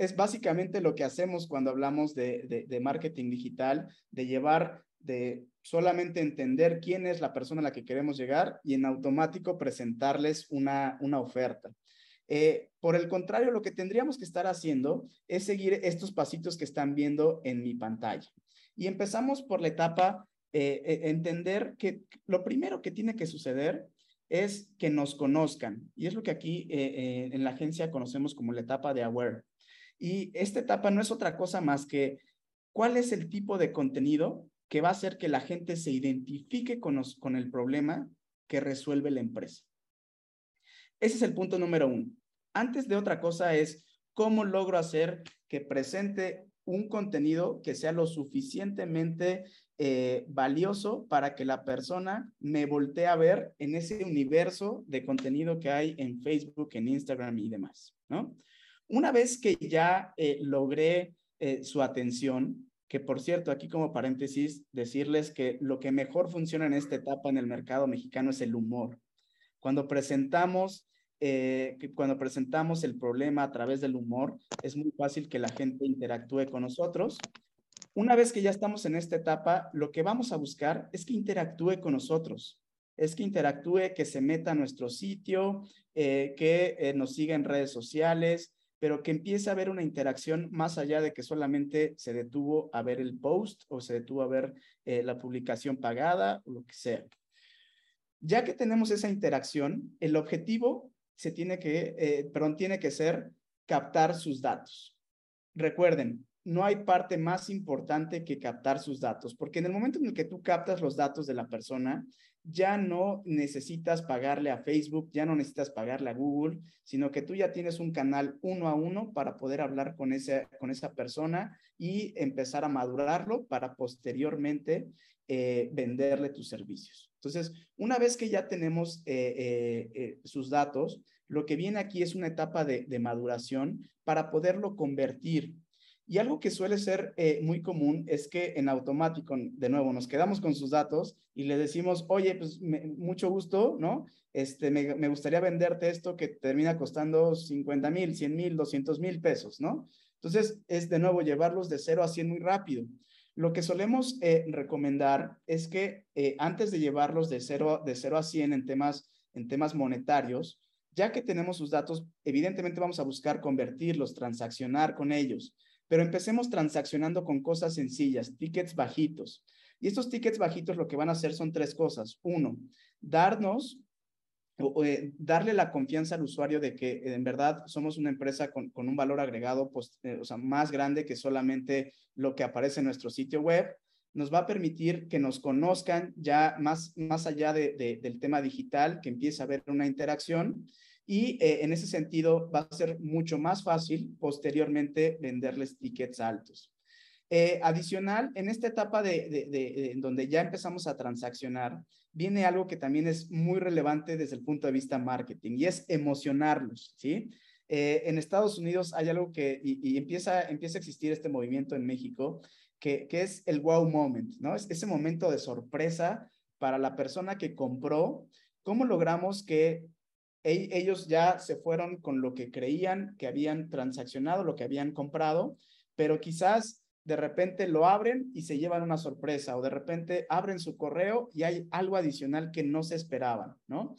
es básicamente lo que hacemos cuando hablamos de, de marketing digital, de llevar de solamente entender quién es la persona a la que queremos llegar y en automático presentarles una, una oferta. Eh, por el contrario, lo que tendríamos que estar haciendo es seguir estos pasitos que están viendo en mi pantalla. Y empezamos por la etapa, entender que lo primero que tiene que suceder es que nos conozcan. Y es lo que aquí en la agencia conocemos como la etapa de aware. Y esta etapa no es otra cosa más que cuál es el tipo de contenido que va a hacer que la gente se identifique con, con el problema que resuelve la empresa. Ese es el punto número uno. Antes de otra cosa es cómo logro hacer que presente un contenido que sea lo suficientemente eh, valioso para que la persona me voltee a ver en ese universo de contenido que hay en Facebook, en Instagram y demás, ¿no? Una vez que ya eh, logré eh, su atención, que por cierto, aquí como paréntesis, decirles que lo que mejor funciona en esta etapa en el mercado mexicano es el humor. Cuando presentamos, eh, cuando presentamos el problema a través del humor, es muy fácil que la gente interactúe con nosotros. Una vez que ya estamos en esta etapa, lo que vamos a buscar es que interactúe con nosotros, es que interactúe, que se meta a nuestro sitio, que nos siga en redes sociales, pero que empiece a haber una interacción más allá de que solamente se detuvo a ver el post o se detuvo a ver eh, la publicación pagada o lo que sea. Ya que tenemos esa interacción, el objetivo se tiene que, eh, perdón, tiene que ser captar sus datos. Recuerden, no hay parte más importante que captar sus datos, porque en el momento en el que tú captas los datos de la persona, ya no necesitas pagarle a Facebook, ya no necesitas pagarle a Google, sino que tú ya tienes un canal uno a uno para poder hablar con, ese, con esa persona y empezar a madurarlo para posteriormente eh, venderle tus servicios. Entonces, una vez que ya tenemos eh, eh, sus datos, lo que viene aquí es una etapa de, de maduración para poderlo convertir y algo que suele ser eh, muy común es que en automático, de nuevo, nos quedamos con sus datos y le decimos, oye, pues mucho gusto, ¿no? Este, me, me, gustaría venderte esto que termina costando 50 mil, 100 mil, 200 mil pesos, ¿no? Entonces, es de nuevo llevarlos de 0 a 100 muy rápido. Lo que solemos eh, recomendar es que eh, antes de llevarlos de 0, de 0 a 100 en temas, en temas monetarios, ya que tenemos sus datos, evidentemente vamos a buscar convertirlos, transaccionar con ellos pero empecemos transaccionando con cosas sencillas, tickets bajitos. Y estos tickets bajitos lo que van a hacer son tres cosas. Uno, darnos, eh, darle la confianza al usuario de que en verdad somos una empresa con, un valor agregado pues, eh, o sea, más grande que solamente lo que aparece en nuestro sitio web. Nos va a permitir que nos conozcan ya más, más allá del tema digital, que empiece a haber una interacción y eh, en ese sentido va a ser mucho más fácil posteriormente venderles tickets altos. Eh, adicional, en esta etapa de, donde ya empezamos a transaccionar, viene algo que también es muy relevante desde el punto de vista marketing y es emocionarlos, ¿sí? Eh, en Estados Unidos hay algo que, y, empieza, empieza a existir este movimiento en México, que, que es el wow moment, ¿no? Es ese momento de sorpresa para la persona que compró, ¿cómo logramos que ellos ya se fueron con lo que creían que habían transaccionado, lo que habían comprado, pero quizás de repente lo abren y se llevan una sorpresa o de repente abren su correo y hay algo adicional que no se esperaban, ¿no?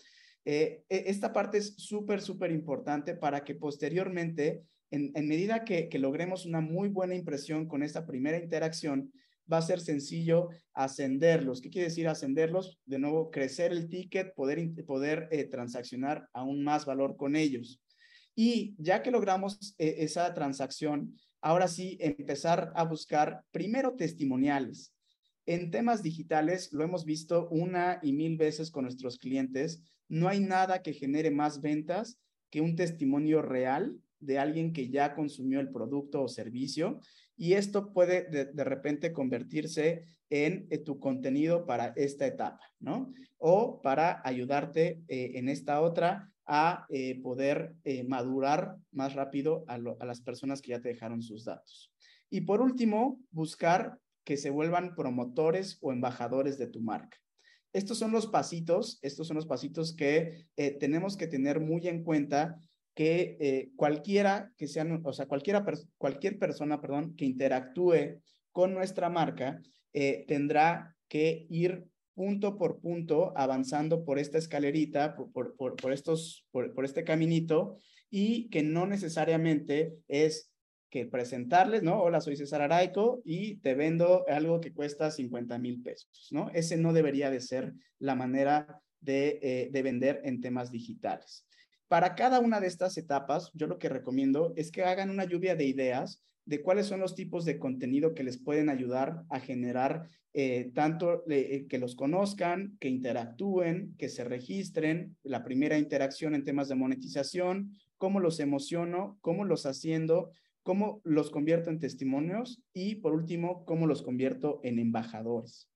Eh, e, esta parte es súper, súper importante para que posteriormente, en, medida que logremos una muy buena impresión con esta primera interacción, va a ser sencillo ascenderlos. ¿Qué quiere decir ascenderlos? De nuevo, crecer el ticket, poder, poder eh, transaccionar aún más valor con ellos. Y ya que logramos eh, esa transacción, ahora sí empezar a buscar primero testimoniales. En temas digitales, lo hemos visto una y mil veces con nuestros clientes, no hay nada que genere más ventas que un testimonio real de alguien que ya consumió el producto o servicio y esto puede de, repente convertirse en eh, tu contenido para esta etapa, ¿no? O para ayudarte eh, en esta otra a eh, poder madurar más rápido a, a las personas que ya te dejaron sus datos. Y por último, buscar que se vuelvan promotores o embajadores de tu marca. Estos son los pasitos, estos son los pasitos que tenemos que tener muy en cuenta que eh, cualquiera que sea, o sea, cualquiera, cualquier persona, perdón, que interactúe con nuestra marca eh, tendrá que ir punto por punto avanzando por esta escalerita, por, por, por estos, por este caminito y que no necesariamente es que presentarles, ¿no? Hola, soy César Araico y te vendo algo que cuesta 50 mil pesos, ¿no? Ese no debería de ser la manera de, eh, de vender en temas digitales. Para cada una de estas etapas, yo lo que recomiendo es que hagan una lluvia de ideas de cuáles son los tipos de contenido que les pueden ayudar a generar eh, tanto eh, que los conozcan, que interactúen, que se registren, la primera interacción en temas de monetización, cómo los emociono, cómo los haciendo, cómo los convierto en testimonios y por último, cómo los convierto en embajadores.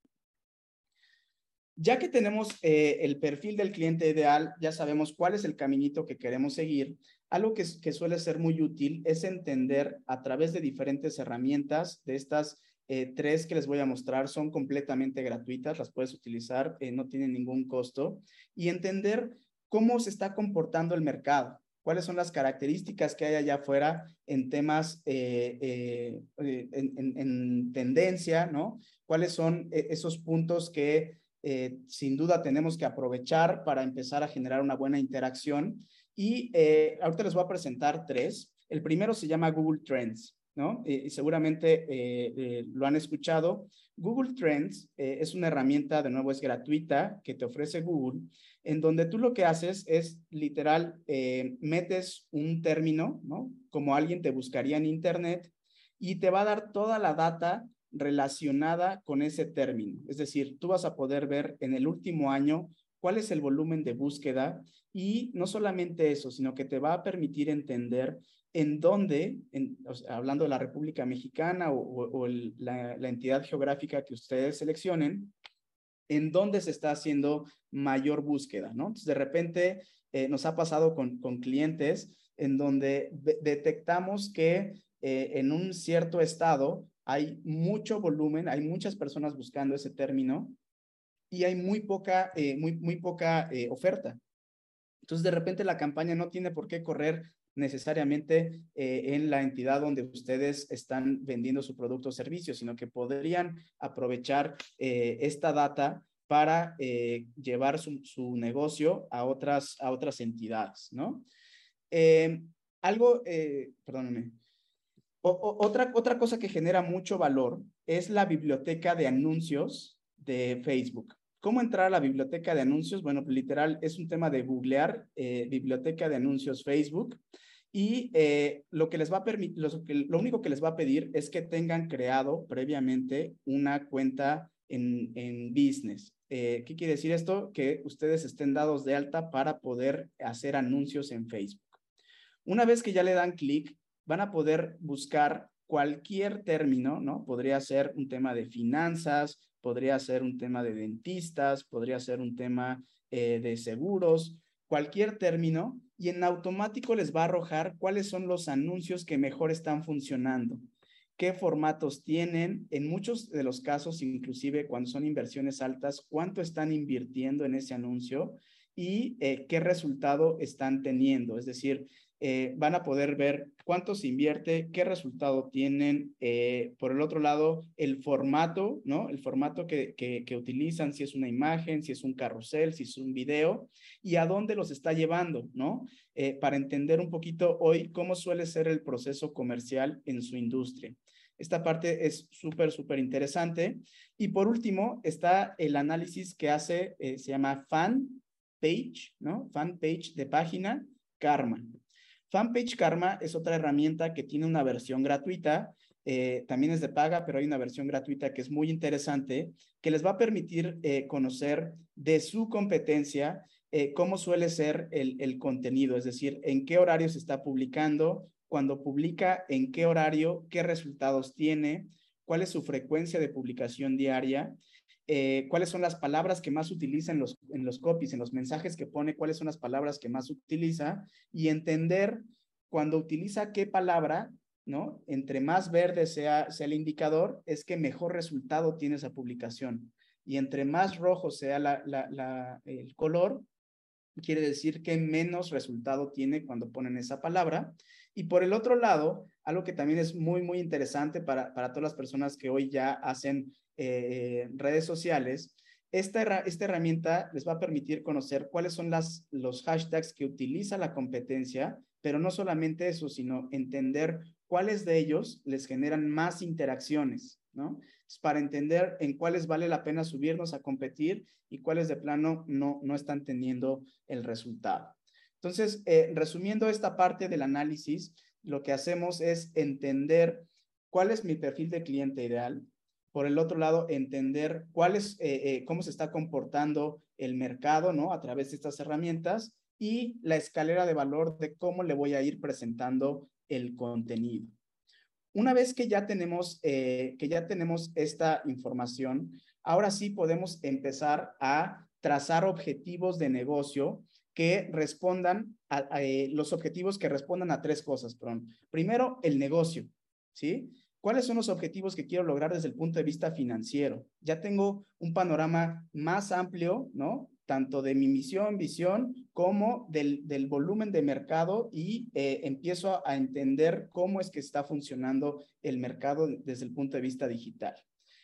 Ya que tenemos eh, el perfil del cliente ideal, ya sabemos cuál es el caminito que queremos seguir, algo que, suele ser muy útil es entender a través de diferentes herramientas, de estas eh, tres que les voy a mostrar, son completamente gratuitas, las puedes utilizar, eh, no tienen ningún costo, y entender cómo se está comportando el mercado, cuáles son las características que hay allá afuera en temas, en, en, tendencia, ¿no? ¿Cuáles son esos puntos que eh, sin duda tenemos que aprovechar para empezar a generar una buena interacción. Y eh, ahorita les voy a presentar tres. El primero se llama Google Trends, ¿no? y seguramente eh, lo han escuchado. Google Trends es una herramienta, de nuevo es gratuita, que te ofrece Google, en donde tú lo que haces es literal, metes un término, ¿no? Como alguien te buscaría en Internet y te va a dar toda la data relacionada con ese término. Es decir, tú vas a poder ver en el último año cuál es el volumen de búsqueda y no solamente eso, sino que te va a permitir entender en dónde, hablando de la República Mexicana o, la, entidad geográfica que ustedes seleccionen, en dónde se está haciendo mayor búsqueda. Entonces, de repente eh, nos ha pasado con, con clientes en donde detectamos que eh, en un cierto estado hay mucho volumen, hay muchas personas buscando ese término y hay muy poca, eh, muy, muy poca eh, oferta. Entonces, de repente la campaña no tiene por qué correr necesariamente eh, en la entidad donde ustedes están vendiendo su producto o servicio, sino que podrían aprovechar esta data para llevar su, negocio a otras, a otras entidades, ¿no? algo, otra, otra cosa que genera mucho valor es la biblioteca de anuncios de Facebook. ¿Cómo entrar a la biblioteca de anuncios? Bueno, literal, es un tema de googlear eh, biblioteca de anuncios Facebook y eh, lo que les va a permitir, lo, único que les va a pedir es que tengan creado previamente una cuenta en, en business. Eh, ¿Qué quiere decir esto? Que ustedes estén dados de alta para poder hacer anuncios en Facebook. Una vez que ya le dan clic, van a poder buscar cualquier término, ¿no? Podría ser un tema de finanzas, podría ser un tema de dentistas, podría ser un tema eh, de seguros, cualquier término, y en automático les va a arrojar cuáles son los anuncios que mejor están funcionando, qué formatos tienen, en muchos de los casos, inclusive cuando son inversiones altas, cuánto están invirtiendo en ese anuncio y eh, qué resultado están teniendo. Es decir, eh, van a poder ver cuánto se invierte, qué resultado tienen. Eh, por el otro lado, el formato, ¿no? El formato que, que, utilizan, si es una imagen, si es un carrusel, si es un video, y a dónde los está llevando, ¿no? Para entender un poquito hoy cómo suele ser el proceso comercial en su industria. Esta parte es súper, súper interesante. Y por último, está el análisis que hace, se llama fan page, ¿no? Fan page de página, Karma. Fanpage Karma es otra herramienta que tiene una versión gratuita, eh, también es de paga, pero hay una versión gratuita que es muy interesante, que les va a permitir eh, conocer de su competencia eh, cómo suele ser el, el, contenido, es decir, en qué horario se está publicando, cuando publica, en qué horario, qué resultados tiene, cuál es su frecuencia de publicación diaria eh, cuáles son las palabras que más utiliza en los, en los copies, en los mensajes que pone, cuáles son las palabras que más utiliza y entender cuando utiliza qué palabra, ¿no? Entre más verde sea, sea el indicador, es que mejor resultado tiene esa publicación. Y entre más rojo sea la, el color, quiere decir que menos resultado tiene cuando ponen esa palabra. Y por el otro lado, algo que también es muy, muy interesante para, para todas las personas que hoy ya hacen eh, redes sociales, esta, esta herramienta les va a permitir conocer cuáles son las, los hashtags que utiliza la competencia, pero no solamente eso, sino entender cuáles de ellos les generan más interacciones, ¿no? para entender en cuáles vale la pena subirnos a competir y cuáles de plano no, no están teniendo el resultado. Entonces, eh, resumiendo esta parte del análisis, lo que hacemos es entender cuál es mi perfil de cliente ideal. Por el otro lado, entender cuál es, eh, eh, cómo se está comportando el mercado, ¿no? A través de estas herramientas y la escalera de valor de cómo le voy a ir presentando el contenido. Una vez que ya tenemos, eh, que ya tenemos esta información, ahora sí podemos empezar a trazar objetivos de negocio que respondan a, los objetivos que respondan a tres cosas. Perdón. Primero, el negocio. ¿sí? ¿Cuáles son los objetivos que quiero lograr desde el punto de vista financiero? Ya tengo un panorama más amplio, ¿no? Tanto de mi misión, visión, como del, del volumen de mercado y eh, empiezo a entender cómo es que está funcionando el mercado desde el punto de vista digital.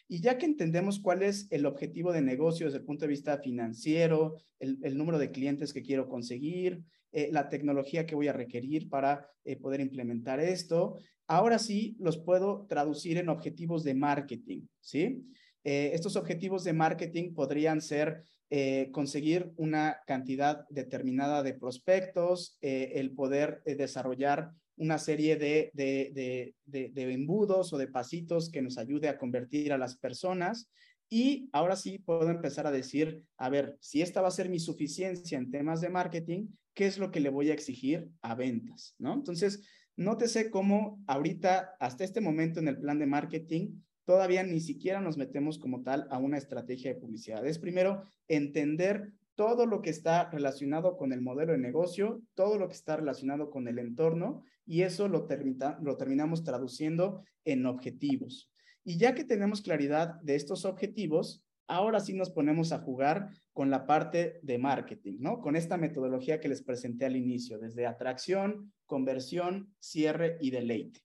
Y ya que entendemos cuál es el objetivo de negocio desde el punto de vista financiero, el, el número de clientes que quiero conseguir, eh, la tecnología que voy a requerir para eh, poder implementar esto. Ahora sí los puedo traducir en objetivos de marketing, ¿sí? Eh, estos objetivos de marketing podrían ser conseguir una cantidad determinada de prospectos, el poder desarrollar una serie de, de, de, embudos o de pasitos que nos ayude a convertir a las personas y ahora sí puedo empezar a decir, a ver, si esta va a ser mi suficiencia en temas de marketing, ¿qué es lo que le voy a exigir a ventas? ¿No? Entonces, nótese cómo ahorita, hasta este momento en el plan de marketing, todavía ni siquiera nos metemos como tal a una estrategia de publicidad. Es primero entender todo lo que está relacionado con el modelo de negocio, todo lo que está relacionado con el entorno, y eso lo, lo terminamos traduciendo en objetivos. Y ya que tenemos claridad de estos objetivos, ahora sí nos ponemos a jugar con la parte de marketing, ¿no? Con esta metodología que les presenté al inicio, desde atracción, conversión, cierre y deleite.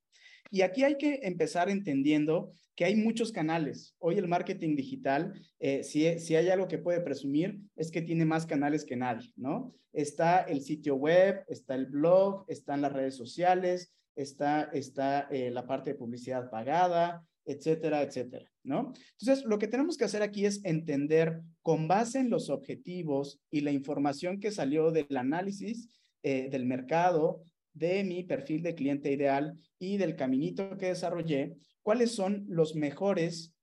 Y aquí hay que empezar entendiendo que hay muchos canales. Hoy el marketing digital, eh, si, si, hay algo que puede presumir, es que tiene más canales que nadie, ¿no? Está el sitio web, está el blog, están las redes sociales, está, está eh, la parte de publicidad pagada, etcétera, etcétera, ¿no? Entonces, lo que tenemos que hacer aquí es entender con base en los objetivos y la información que salió del análisis eh, del mercado, de mi perfil de cliente ideal y del caminito que desarrollé, cuáles son los mejores,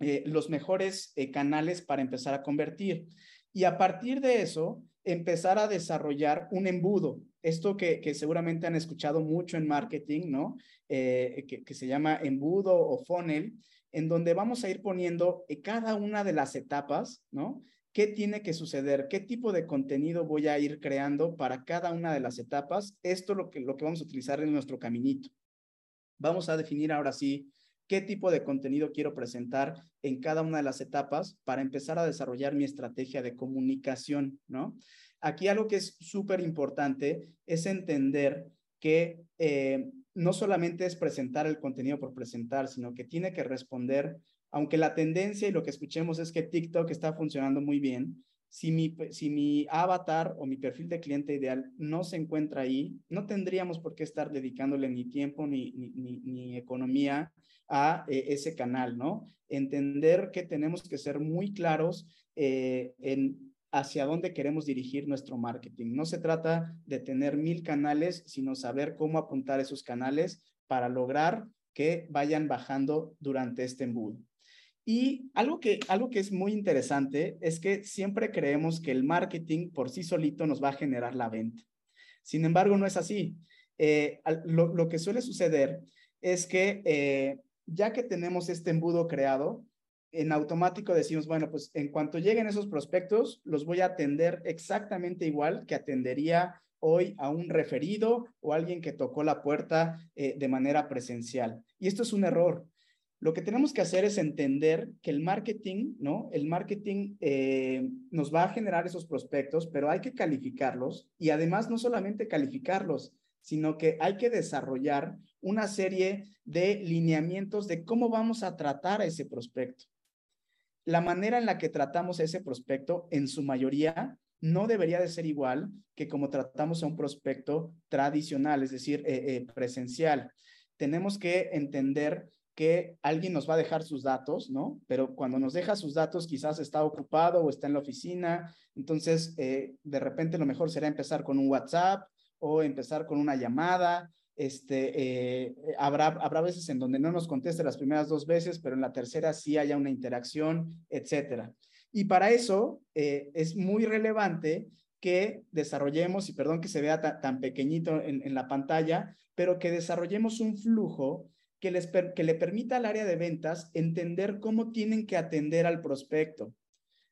eh, los mejores eh, canales para empezar a convertir. Y a partir de eso, empezar a desarrollar un embudo. Esto que, que seguramente han escuchado mucho en marketing, ¿no? Eh, que, se llama embudo o funnel, en donde vamos a ir poniendo cada una de las etapas, ¿no? ¿Qué tiene que suceder? ¿Qué tipo de contenido voy a ir creando para cada una de las etapas? Esto es lo que, lo que vamos a utilizar en nuestro caminito. Vamos a definir ahora sí qué tipo de contenido quiero presentar en cada una de las etapas para empezar a desarrollar mi estrategia de comunicación, ¿no? Aquí algo que es súper importante es entender que eh, no solamente es presentar el contenido por presentar, sino que tiene que responder, aunque la tendencia y lo que escuchemos es que TikTok está funcionando muy bien, si mi, avatar o mi perfil de cliente ideal no se encuentra ahí, no tendríamos por qué estar dedicándole ni tiempo ni, economía a eh, ese canal, ¿no? Entender que tenemos que ser muy claros eh, en hacia dónde queremos dirigir nuestro marketing. No se trata de tener mil canales, sino saber cómo apuntar esos canales para lograr que vayan bajando durante este embudo. Y algo que, algo que es muy interesante es que siempre creemos que el marketing por sí solito nos va a generar la venta. Sin embargo, no es así. Eh, lo, que suele suceder es que eh, ya que tenemos este embudo creado, en automático decimos, bueno, pues en cuanto lleguen esos prospectos, los voy a atender exactamente igual que atendería hoy a un referido o alguien que tocó la puerta eh, de manera presencial. Y esto es un error. Lo que tenemos que hacer es entender que el marketing, ¿no? El marketing eh, nos va a generar esos prospectos, pero hay que calificarlos y además no solamente calificarlos, sino que hay que desarrollar una serie de lineamientos de cómo vamos a tratar a ese prospecto. La manera en la que tratamos a ese prospecto, en su mayoría, no debería de ser igual que como tratamos a un prospecto tradicional, es decir, eh, eh, presencial tenemos que entender que alguien nos va a dejar sus datos, ¿no? Pero cuando nos deja sus datos quizás está ocupado o está en la oficina, entonces eh, de repente lo mejor será empezar con un WhatsApp o empezar con una llamada. Este, eh, habrá, habrá veces en donde no nos conteste las primeras dos veces, pero en la tercera sí haya una interacción, etcétera. Y para eso eh, es muy relevante que desarrollemos, y perdón que se vea tan, pequeñito en, la pantalla, pero que desarrollemos un flujo que, les que le permita al área de ventas entender cómo tienen que atender al prospecto.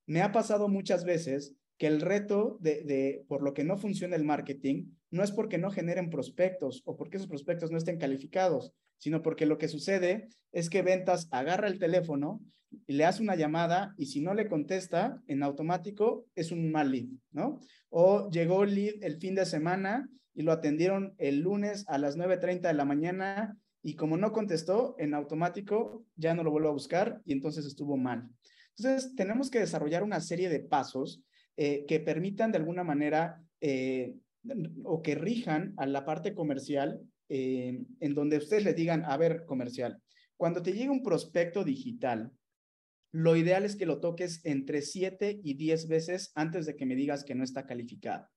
Me ha pasado muchas veces que el reto de, de, por lo que no funciona el marketing no es porque no generen prospectos o porque esos prospectos no estén calificados, sino porque lo que sucede es que ventas agarra el teléfono y le hace una llamada y si no le contesta, en automático es un mal lead, ¿no? O llegó lead el fin de semana y lo atendieron el lunes a las 9.30 de la mañana y como no contestó, en automático ya no lo vuelvo a buscar y entonces estuvo mal. Entonces, tenemos que desarrollar una serie de pasos eh, que permitan de alguna manera eh, o que rijan a la parte comercial eh, en donde ustedes le digan, a ver, comercial, cuando te llega un prospecto digital, lo ideal es que lo toques entre 7 y 10 veces antes de que me digas que no está calificado.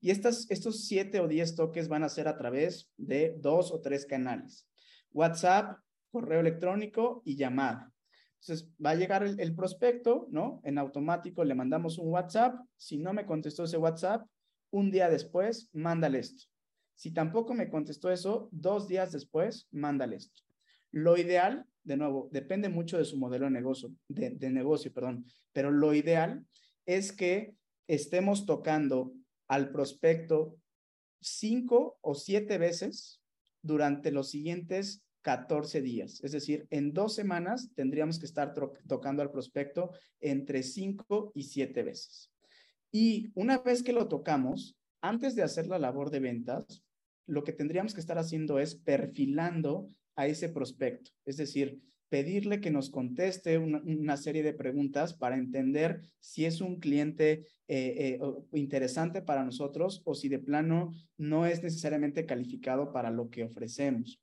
Y estas, estos 7 o 10 toques van a ser a través de dos o tres canales. WhatsApp, correo electrónico y llamada. Entonces, va a llegar el, prospecto, ¿no? En automático le mandamos un WhatsApp. Si no me contestó ese WhatsApp, un día después, mándale esto. Si tampoco me contestó eso, dos días después, mándale esto. Lo ideal, de nuevo, depende mucho de su modelo de negocio, de, negocio, perdón, pero lo ideal es que estemos tocando al prospecto cinco o siete veces durante los siguientes 14 días. Es decir, en dos semanas tendríamos que estar tocando al prospecto entre 5 y 7 veces. Y una vez que lo tocamos, antes de hacer la labor de ventas, lo que tendríamos que estar haciendo es perfilando a ese prospecto. Es decir, pedirle que nos conteste una, serie de preguntas para entender si es un cliente eh, eh, interesante para nosotros o si de plano no es necesariamente calificado para lo que ofrecemos.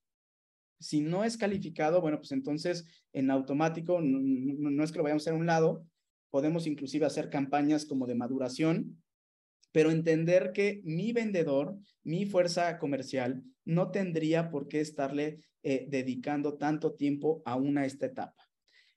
Si no es calificado, bueno, pues entonces en automático, no, es que lo vayamos a hacer a un lado, podemos inclusive hacer campañas como de maduración, pero entender que mi vendedor, mi fuerza comercial, no tendría por qué estarle eh, dedicando tanto tiempo a esta etapa.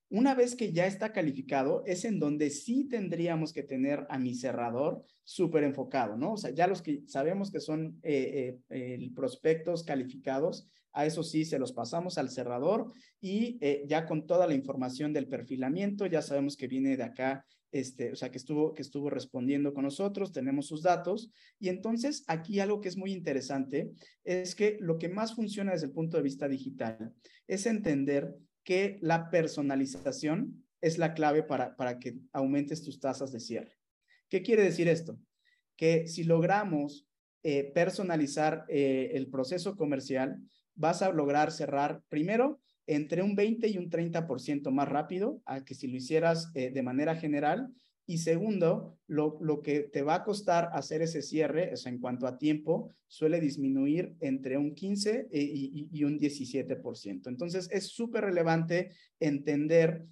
Una vez que ya está calificado, es en donde sí tendríamos que tener a mi cerrador súper enfocado, ¿no? O sea, ya los que sabemos que son eh, eh, prospectos calificados, a eso sí se los pasamos al cerrador y eh, ya con toda la información del perfilamiento, ya sabemos que viene de acá, este, o sea, que estuvo, que estuvo respondiendo con nosotros, tenemos sus datos. Y entonces aquí algo que es muy interesante es que lo que más funciona desde el punto de vista digital es entender que la personalización es la clave para, para que aumentes tus tasas de cierre. ¿Qué quiere decir esto? Que si logramos eh, personalizar eh, el proceso comercial, vas a lograr cerrar primero entre un 20 y un 30% más rápido a que si lo hicieras eh, de manera general. Y segundo, lo, lo, que te va a costar hacer ese cierre, en cuanto a tiempo, suele disminuir entre un 15 y, y, un 17%. Entonces, es súper relevante entender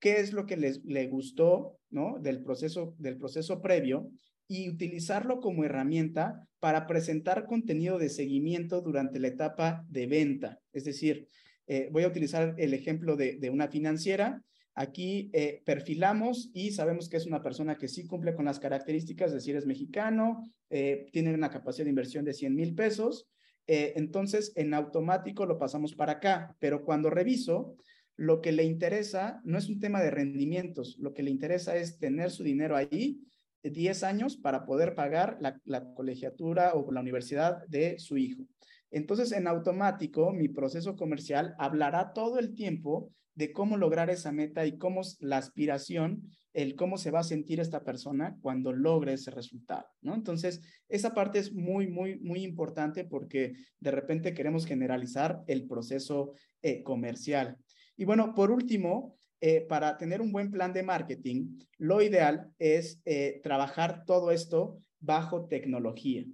qué es lo que les le gustó, ¿no? Del proceso, del proceso previo y utilizarlo como herramienta para presentar contenido de seguimiento durante la etapa de venta. Es decir, eh, voy a utilizar el ejemplo de, una financiera. Aquí eh, perfilamos y sabemos que es una persona que sí cumple con las características, es decir, es mexicano, eh, tiene una capacidad de inversión de 100 mil pesos. entonces, en automático lo pasamos para acá, pero cuando reviso, lo que le interesa no es un tema de rendimientos, lo que le interesa es tener su dinero ahí 10 años para poder pagar la, colegiatura o la universidad de su hijo. Entonces, en automático, mi proceso comercial hablará todo el tiempo de cómo lograr esa meta y cómo la aspiración, el cómo se va a sentir esta persona cuando logre ese resultado, ¿no? Entonces, esa parte es muy, muy, muy importante porque de repente queremos generalizar el proceso eh, comercial. Y bueno, por último, eh, para tener un buen plan de marketing, lo ideal es eh, trabajar todo esto bajo tecnología.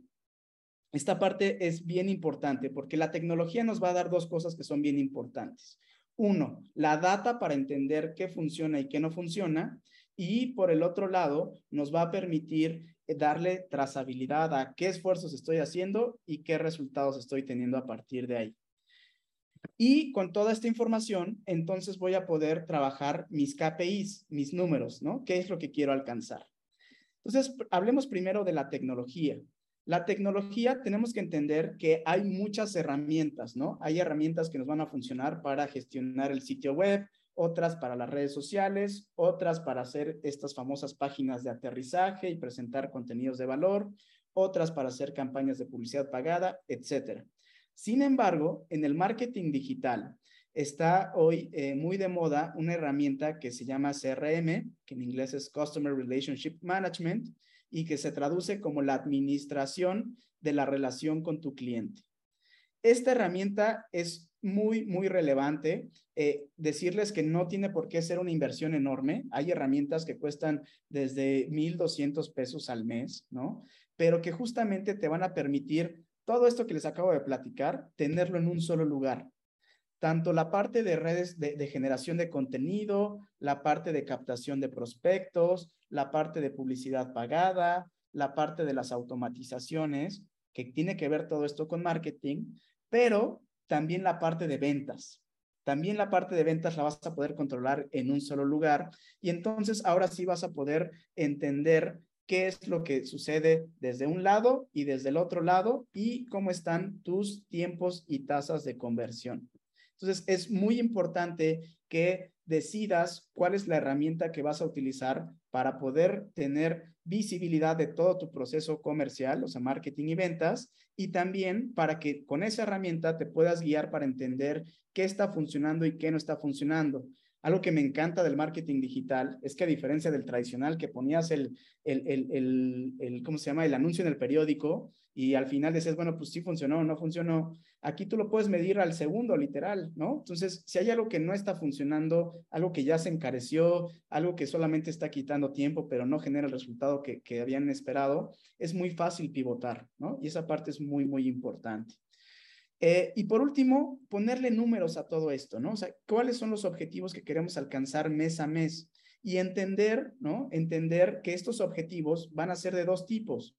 esta parte es bien importante porque la tecnología nos va a dar dos cosas que son bien importantes. Uno, la data para entender qué funciona y qué no funciona. Y por el otro lado, nos va a permitir eh, darle trazabilidad a qué esfuerzos estoy haciendo y qué resultados estoy teniendo a partir de ahí. Y con toda esta información, entonces voy a poder trabajar mis KPIs, mis números, ¿no? ¿Qué es lo que quiero alcanzar? Entonces, hablemos primero de la tecnología. La tecnología tenemos que entender que hay muchas herramientas, ¿no? Hay herramientas que nos van a funcionar para gestionar el sitio web, otras para las redes sociales, otras para hacer estas famosas páginas de aterrizaje y presentar contenidos de valor, otras para hacer campañas de publicidad pagada, etcétera. Sin embargo, en el marketing digital está hoy eh, muy de moda una herramienta que se llama CRM, que en inglés es Customer Relationship Management, y que se traduce como la administración de la relación con tu cliente. Esta herramienta es muy, muy relevante. Eh, decirles que no tiene por qué ser una inversión enorme. Hay herramientas que cuestan desde 1.200 pesos al mes, ¿no? Pero que justamente te van a permitir todo esto que les acabo de platicar, tenerlo en un solo lugar tanto la parte de redes de, generación de contenido, la parte de captación de prospectos, la parte de publicidad pagada, la parte de las automatizaciones, que tiene que ver todo esto con marketing, pero también la parte de ventas. También la parte de ventas la vas a poder controlar en un solo lugar y entonces ahora sí vas a poder entender qué es lo que sucede desde un lado y desde el otro lado y cómo están tus tiempos y tasas de conversión. Entonces, es muy importante que decidas cuál es la herramienta que vas a utilizar para poder tener visibilidad de todo tu proceso comercial, o sea, marketing y ventas, y también para que con esa herramienta te puedas guiar para entender qué está funcionando y qué no está funcionando. Algo que me encanta del marketing digital es que a diferencia del tradicional que ponías el, el, el, el, ¿cómo se llama? El anuncio en el periódico y al final decías, bueno, pues sí funcionó o no funcionó. Aquí tú lo puedes medir al segundo, literal, ¿no? Entonces, si hay algo que no está funcionando, algo que ya se encareció, algo que solamente está quitando tiempo, pero no genera el resultado que, que habían esperado, es muy fácil pivotar, ¿no? Y esa parte es muy, muy importante. Eh, y por último, ponerle números a todo esto, ¿no? O sea, ¿cuáles son los objetivos que queremos alcanzar mes a mes? Y entender, ¿no? Entender que estos objetivos van a ser de dos tipos.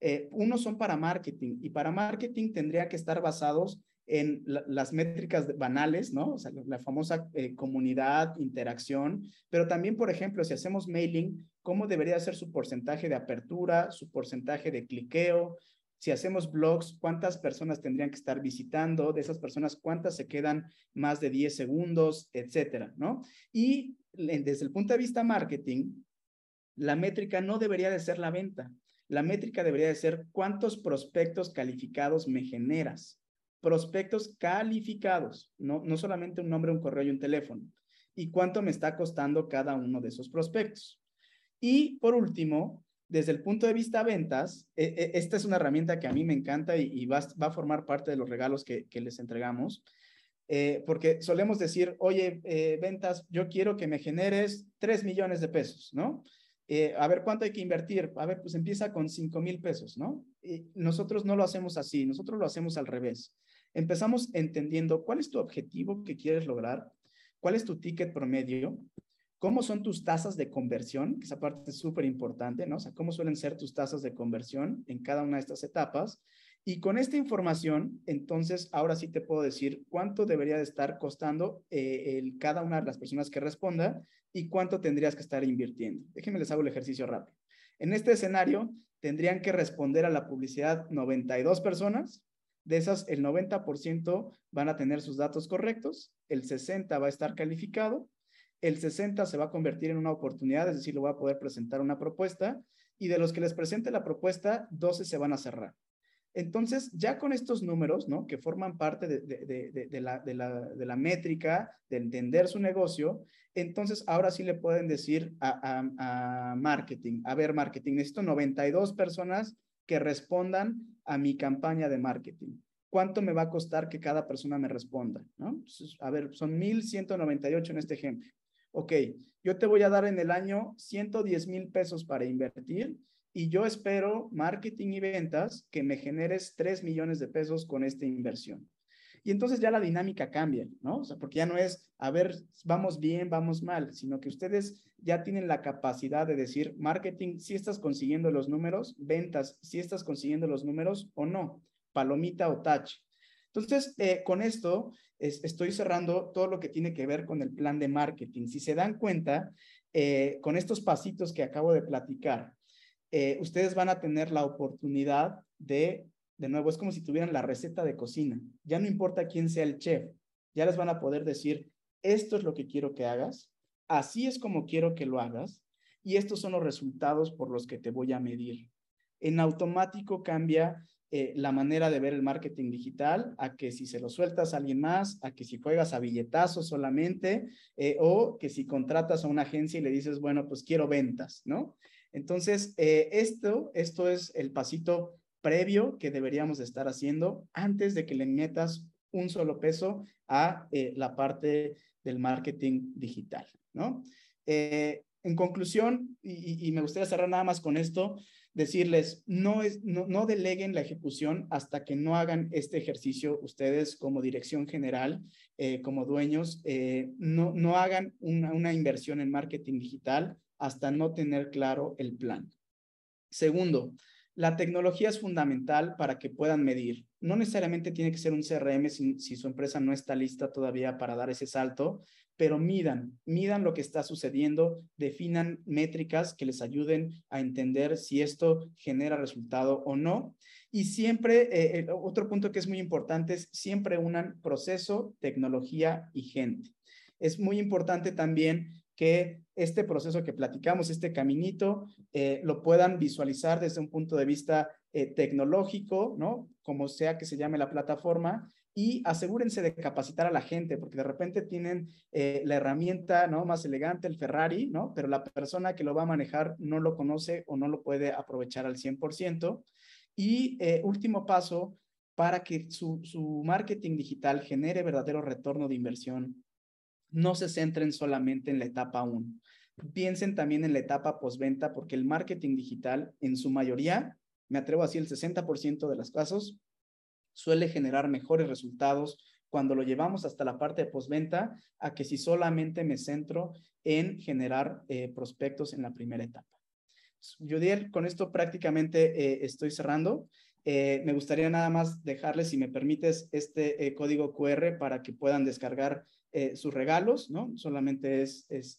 Eh, uno son para marketing y para marketing tendría que estar basados en las métricas banales, ¿no? O sea, la famosa eh, comunidad, interacción, pero también, por ejemplo, si hacemos mailing, ¿cómo debería ser su porcentaje de apertura, su porcentaje de cliqueo, si hacemos blogs, ¿cuántas personas tendrían que estar visitando? De esas personas, ¿cuántas se quedan más de 10 segundos, etcétera, ¿no? Y desde el punto de vista marketing, la métrica no debería de ser la venta. La métrica debería de ser cuántos prospectos calificados me generas. Prospectos calificados, no, no solamente un nombre, un correo y un teléfono. Y cuánto me está costando cada uno de esos prospectos. Y por último, desde el punto de vista ventas, e, e, esta es una herramienta que a mí me encanta y, va, a formar parte de los regalos que, les entregamos, eh, porque solemos decir, oye, eh, ventas, yo quiero que me generes 3 millones de pesos, ¿no? Eh, a ver, ¿cuánto hay que invertir? A ver, pues empieza con 5 mil pesos, ¿no? Nosotros no lo hacemos así, nosotros lo hacemos al revés. Empezamos entendiendo cuál es tu objetivo que quieres lograr, cuál es tu ticket promedio, cómo son tus tasas de conversión, esa parte es súper importante, ¿no? O sea, cómo suelen ser tus tasas de conversión en cada una de estas etapas. Y con esta información, entonces, ahora sí te puedo decir cuánto debería de estar costando eh, el, cada una de las personas que responda y cuánto tendrías que estar invirtiendo. Déjenme les hago el ejercicio rápido. En este escenario, tendrían que responder a la publicidad 92 personas. De esas, el 90% van a tener sus datos correctos, el 60 va a estar calificado el 60 se va a convertir en una oportunidad, es decir, le voy a poder presentar una propuesta y de los que les presente la propuesta, 12 se van a cerrar. Entonces, ya con estos números, ¿no? Que forman parte de, la, métrica, de entender su negocio, entonces ahora sí le pueden decir a, a marketing, a ver, marketing, necesito 92 personas que respondan a mi campaña de marketing. ¿Cuánto me va a costar que cada persona me responda? ¿no? a ver, son 1.198 en este ejemplo ok, yo te voy a dar en el año 110 mil pesos para invertir y yo espero marketing y ventas que me generes 3 millones de pesos con esta inversión. Y entonces ya la dinámica cambia, ¿no? O sea, porque ya no es, a ver, vamos bien, vamos mal, sino que ustedes ya tienen la capacidad de decir, marketing, si estás consiguiendo los números, ventas, si estás consiguiendo los números o no, palomita o touch. Entonces, eh, con esto estoy cerrando todo lo que tiene que ver con el plan de marketing. Si se dan cuenta, eh, con estos pasitos que acabo de platicar, eh, ustedes van a tener la oportunidad de, de nuevo, es como si tuvieran la receta de cocina. Ya no importa quién sea el chef, ya les van a poder decir, esto es lo que quiero que hagas, así es como quiero que lo hagas, y estos son los resultados por los que te voy a medir. En automático cambia eh, la manera de ver el marketing digital a que si se lo sueltas a alguien más, a que si juegas a billetazos solamente, eh, o que si contratas a una agencia y le dices, bueno, pues quiero ventas, ¿no? Entonces, eh, esto, esto es el pasito previo que deberíamos estar haciendo antes de que le metas un solo peso a la parte del marketing digital, ¿no? en conclusión, y, me gustaría cerrar nada más con esto, decirles, no, es, no, deleguen la ejecución hasta que no hagan este ejercicio ustedes como dirección general, eh, como dueños, eh, no, no hagan una, una inversión en marketing digital hasta no tener claro el plan. Segundo, la tecnología es fundamental para que puedan medir. No necesariamente tiene que ser un CRM si, su empresa no está lista todavía para dar ese salto, pero midan, midan lo que está sucediendo, definan métricas que les ayuden a entender si esto genera resultado o no. Y siempre, eh, eh, otro punto que es muy importante es siempre unan proceso, tecnología y gente. Es muy importante también que este proceso que platicamos, este caminito, eh, lo puedan visualizar desde un punto de vista tecnológico, ¿no? Como sea que se llame la plataforma, y asegúrense de capacitar a la gente, porque de repente tienen eh, la herramienta ¿no? más elegante, el Ferrari, ¿no? pero la persona que lo va a manejar no lo conoce o no lo puede aprovechar al 100%. Y eh, último paso, para que su, su marketing digital genere verdadero retorno de inversión, no se centren solamente en la etapa 1. Piensen también en la etapa postventa, porque el marketing digital, en su mayoría, me atrevo a decir el 60% de los casos, suele generar mejores resultados cuando lo llevamos hasta la parte de postventa a que si solamente me centro en generar eh, prospectos en la primera etapa. Judiel, con esto prácticamente eh, estoy cerrando. Eh, me gustaría nada más dejarles, si me permites, este código QR para que puedan descargar sus regalos, ¿no? Solamente es, es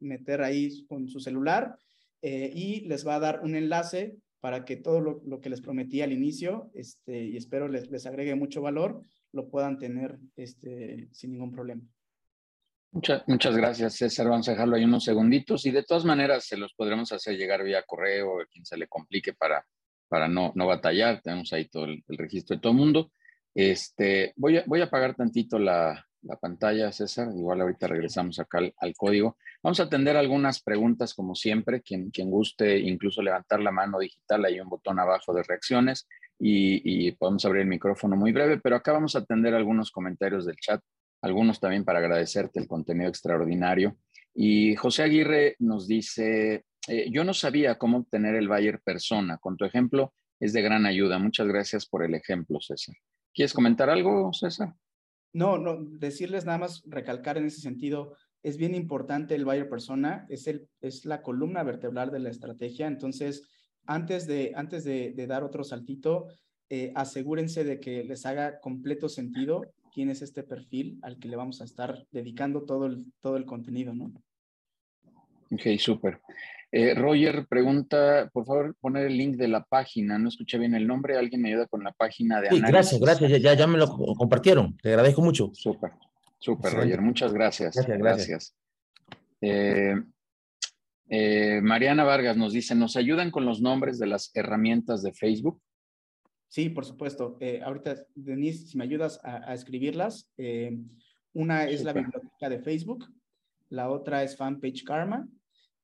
meter ahí con su celular y les va a dar un enlace para que todo lo, que les prometí al inicio, este, y espero les, les agregue mucho valor, lo puedan tener este, sin ningún problema. Muchas, muchas gracias, César. Vamos a dejarlo ahí unos segunditos y de todas maneras se los podremos hacer llegar vía correo a quien se le complique para, para no, no batallar. Tenemos ahí todo el, registro de todo el mundo. Este, voy, a, voy a apagar tantito la, la pantalla, César. Igual ahorita regresamos acá al, código. Vamos a atender algunas preguntas, como siempre. Quien, quien guste incluso levantar la mano digital, hay un botón abajo de reacciones y, podemos abrir el micrófono muy breve, pero acá vamos a atender algunos comentarios del chat, algunos también para agradecerte el contenido extraordinario. Y José Aguirre nos dice, eh, yo no sabía cómo obtener el Bayer persona. Con tu ejemplo es de gran ayuda. Muchas gracias por el ejemplo, César. ¿Quieres comentar algo, César? No, no, decirles nada más, recalcar en ese sentido, es bien importante el buyer persona, es, el, es la columna vertebral de la estrategia, entonces, antes de, antes de, dar otro saltito, eh, asegúrense de que les haga completo sentido quién es este perfil al que le vamos a estar dedicando todo el, todo el contenido, ¿no? Ok, súper. Eh, Roger pregunta, por favor, poner el link de la página. No escuché bien el nombre. ¿Alguien me ayuda con la página de sí, Gracias, gracias. Ya, ya me lo compartieron. Te agradezco mucho. Súper, súper, Roger. Muchas gracias. Gracias, gracias. Eh, eh, Mariana Vargas nos dice, ¿nos ayudan con los nombres de las herramientas de Facebook? Sí, por supuesto. ahorita, Denise, si me ayudas a, escribirlas. una es la biblioteca de Facebook, la otra es Fanpage Karma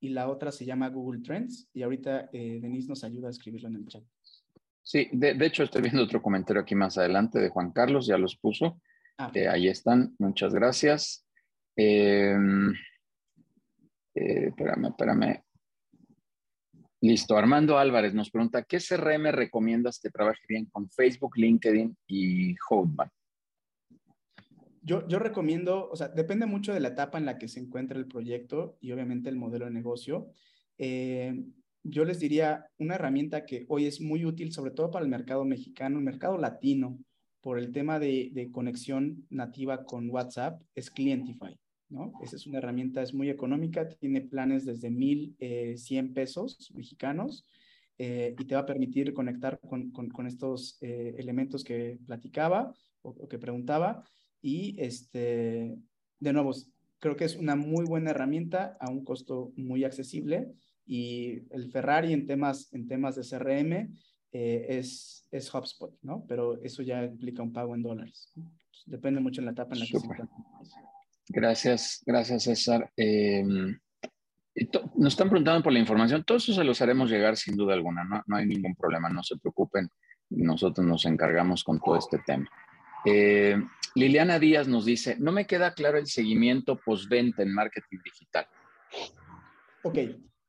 y la otra se llama Google Trends y ahorita eh, Denise nos ayuda a escribirlo en el chat. Sí, de, hecho estoy viendo otro comentario aquí más adelante de Juan Carlos, ya los puso. Ah, ahí están, muchas gracias. Em, eh, espérame, espérame. Listo. Armando Álvarez nos pregunta, ¿qué CRM recomiendas que trabaje bien con Facebook, LinkedIn y Hotmart? Yo, yo recomiendo, o sea, depende mucho de la etapa en la que se encuentra el proyecto y obviamente el modelo de negocio. Eh, yo les diría una herramienta que hoy es muy útil, sobre todo para el mercado mexicano, el mercado latino, por el tema de, de conexión nativa con WhatsApp, es Clientify. ¿no? Esa es una herramienta, es muy económica, tiene planes desde 1,100 eh, pesos mexicanos eh, y te va a permitir conectar con, con, estos eh, elementos que platicaba o, que preguntaba. Y este, de nuevo, creo que es una muy buena herramienta a un costo muy accesible. Y el Ferrari en temas, en temas de CRM es, es HubSpot, ¿no? Pero eso ya implica un pago en dólares. Depende mucho en la etapa en la que se. Gracias, gracias César. Em, nos están preguntando por la información, todo eso se los haremos llegar sin duda alguna, no, no hay ningún problema, no se preocupen, nosotros nos encargamos con todo este tema. Eh, Liliana Díaz nos dice, no me queda claro el seguimiento postventa en marketing digital. Ok,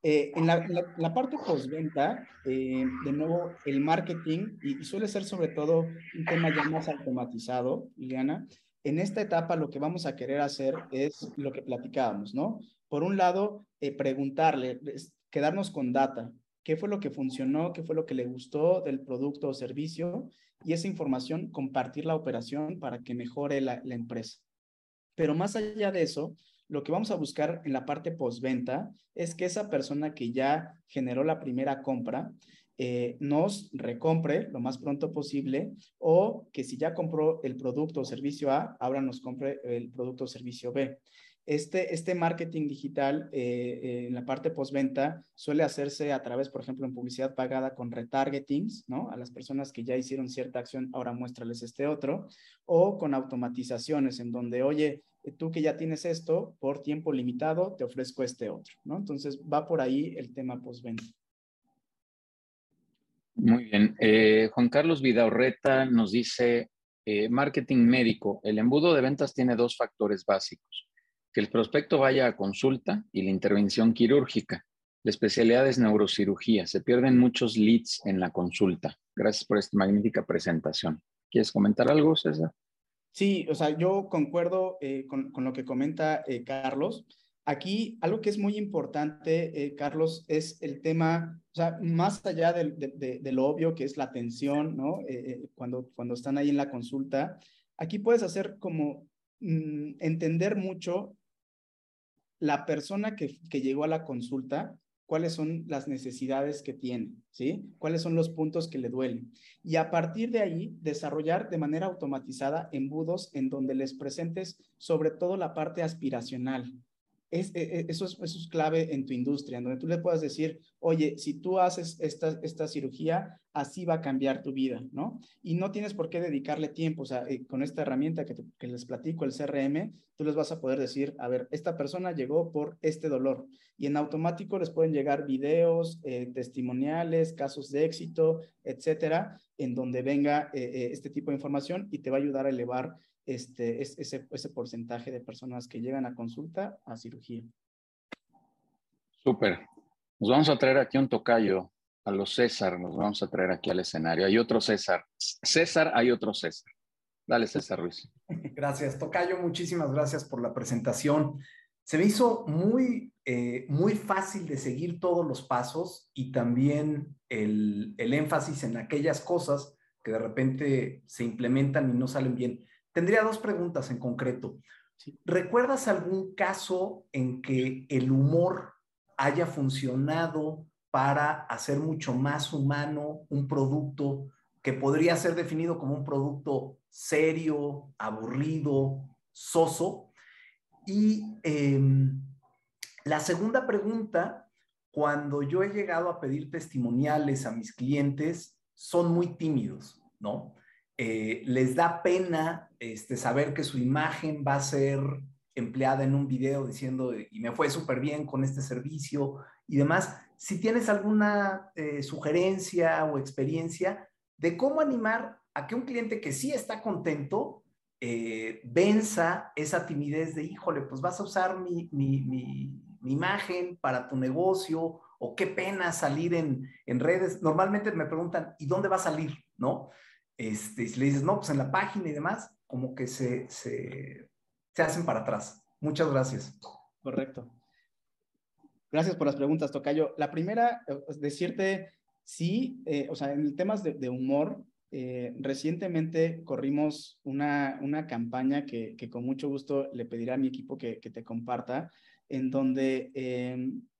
eh, en la, parte postventa, eh, de nuevo, el marketing, y, suele ser sobre todo un tema ya más automatizado, Liliana, en esta etapa lo que vamos a querer hacer es lo que platicábamos, ¿no? Por un lado, eh, preguntarle, quedarnos con data, qué fue lo que funcionó, qué fue lo que le gustó del producto o servicio y esa información compartir la operación para que mejore la, empresa. Pero más allá de eso, lo que vamos a buscar en la parte postventa es que esa persona que ya generó la primera compra eh, nos recompre lo más pronto posible o que si ya compró el producto o servicio A, ahora nos compre el producto o servicio B. Este, este marketing digital eh, eh, en la parte postventa suele hacerse a través, por ejemplo, en publicidad pagada con retargetings, ¿no? A las personas que ya hicieron cierta acción, ahora muéstrales este otro, o con automatizaciones en donde, oye, tú que ya tienes esto, por tiempo limitado, te ofrezco este otro, ¿no? Entonces va por ahí el tema postventa. Muy bien. Eh, Juan Carlos Vidaurreta nos dice, marketing médico, el embudo de ventas tiene dos factores básicos, que el prospecto vaya a consulta y la intervención quirúrgica. La especialidad es neurocirugía. Se pierden muchos leads en la consulta. Gracias por esta magnífica presentación. ¿Quieres comentar algo, César? Sí, o sea, yo concuerdo eh, con, lo que comenta Carlos. Aquí algo que es muy importante, eh, Carlos, es el tema, o sea, más allá de, lo obvio que es la atención, ¿no? Eh, eh, cuando, cuando están ahí en la consulta, aquí puedes hacer como mm, entender mucho la persona que, que llegó a la consulta, cuáles son las necesidades que tiene, ¿sí? Cuáles son los puntos que le duelen. Y a partir de ahí, desarrollar de manera automatizada embudos en donde les presentes sobre todo la parte aspiracional, es, e, e, eso, es, eso es clave en tu industria, en donde tú le puedas decir, oye, si tú haces esta, esta cirugía, así va a cambiar tu vida, ¿no? Y no tienes por qué dedicarle tiempo, o sea, eh, con esta herramienta que, que, les platico, el CRM, tú les vas a poder decir, a ver, esta persona llegó por este dolor, y en automático les pueden llegar videos, eh, testimoniales, casos de éxito, etcétera, en donde venga eh, este tipo de información y te va a ayudar a elevar este, ese, ese porcentaje de personas que llegan a consulta a cirugía. Súper. Nos vamos a traer aquí un tocayo, a los César, nos vamos a traer aquí al escenario. Hay otro César. César, hay otro César. Dale, César Ruiz. <laughs> Gracias, Tocayo. Muchísimas gracias por la presentación. Se me hizo muy, eh, muy fácil de seguir todos los pasos y también el, el énfasis en aquellas cosas que de repente se implementan y no salen bien. Tendría dos preguntas en concreto. ¿Recuerdas algún caso en que el humor haya funcionado para hacer mucho más humano un producto que podría ser definido como un producto serio, aburrido, soso? Y em, la segunda pregunta, cuando yo he llegado a pedir testimoniales a mis clientes, son muy tímidos, ¿no? Eh, les da pena este, saber que su imagen va a ser empleada en un video diciendo, y me fue súper bien con este servicio y demás. Si tienes alguna eh, sugerencia o experiencia de cómo animar a que un cliente que sí está contento eh, venza esa timidez de, híjole, pues vas a usar mi, imagen para tu negocio o qué pena salir en, en redes. Normalmente me preguntan, ¿y dónde va a salir? ¿No? Este, si le dices, no, pues en la página y demás, como que se, se, se hacen para atrás. Muchas gracias. Correcto. Gracias por las preguntas, Tocayo. La primera, eh, decirte, sí, eh, o sea, en temas de, humor, eh, recientemente corrimos una, una campaña que, que, con mucho gusto le pediré a mi equipo que, que te comparta, en donde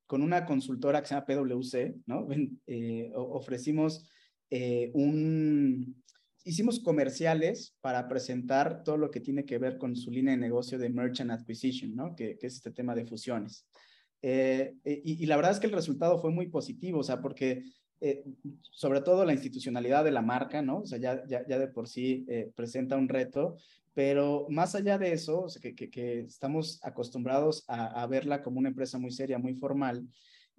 con una consultora que se llama PwC, ¿no? <laughs> Ofrecimos un, hicimos comerciales para presentar todo lo que tiene que ver con su línea de negocio de Merchant Acquisition, ¿no? Que, es este tema de fusiones. y, y, la verdad es que el resultado fue muy positivo, o sea, porque eh, sobre todo la institucionalidad de la marca, ¿no? O sea, ya, de por sí eh, presenta un reto, pero más allá de eso, que, estamos acostumbrados a, verla como una empresa muy seria, muy formal,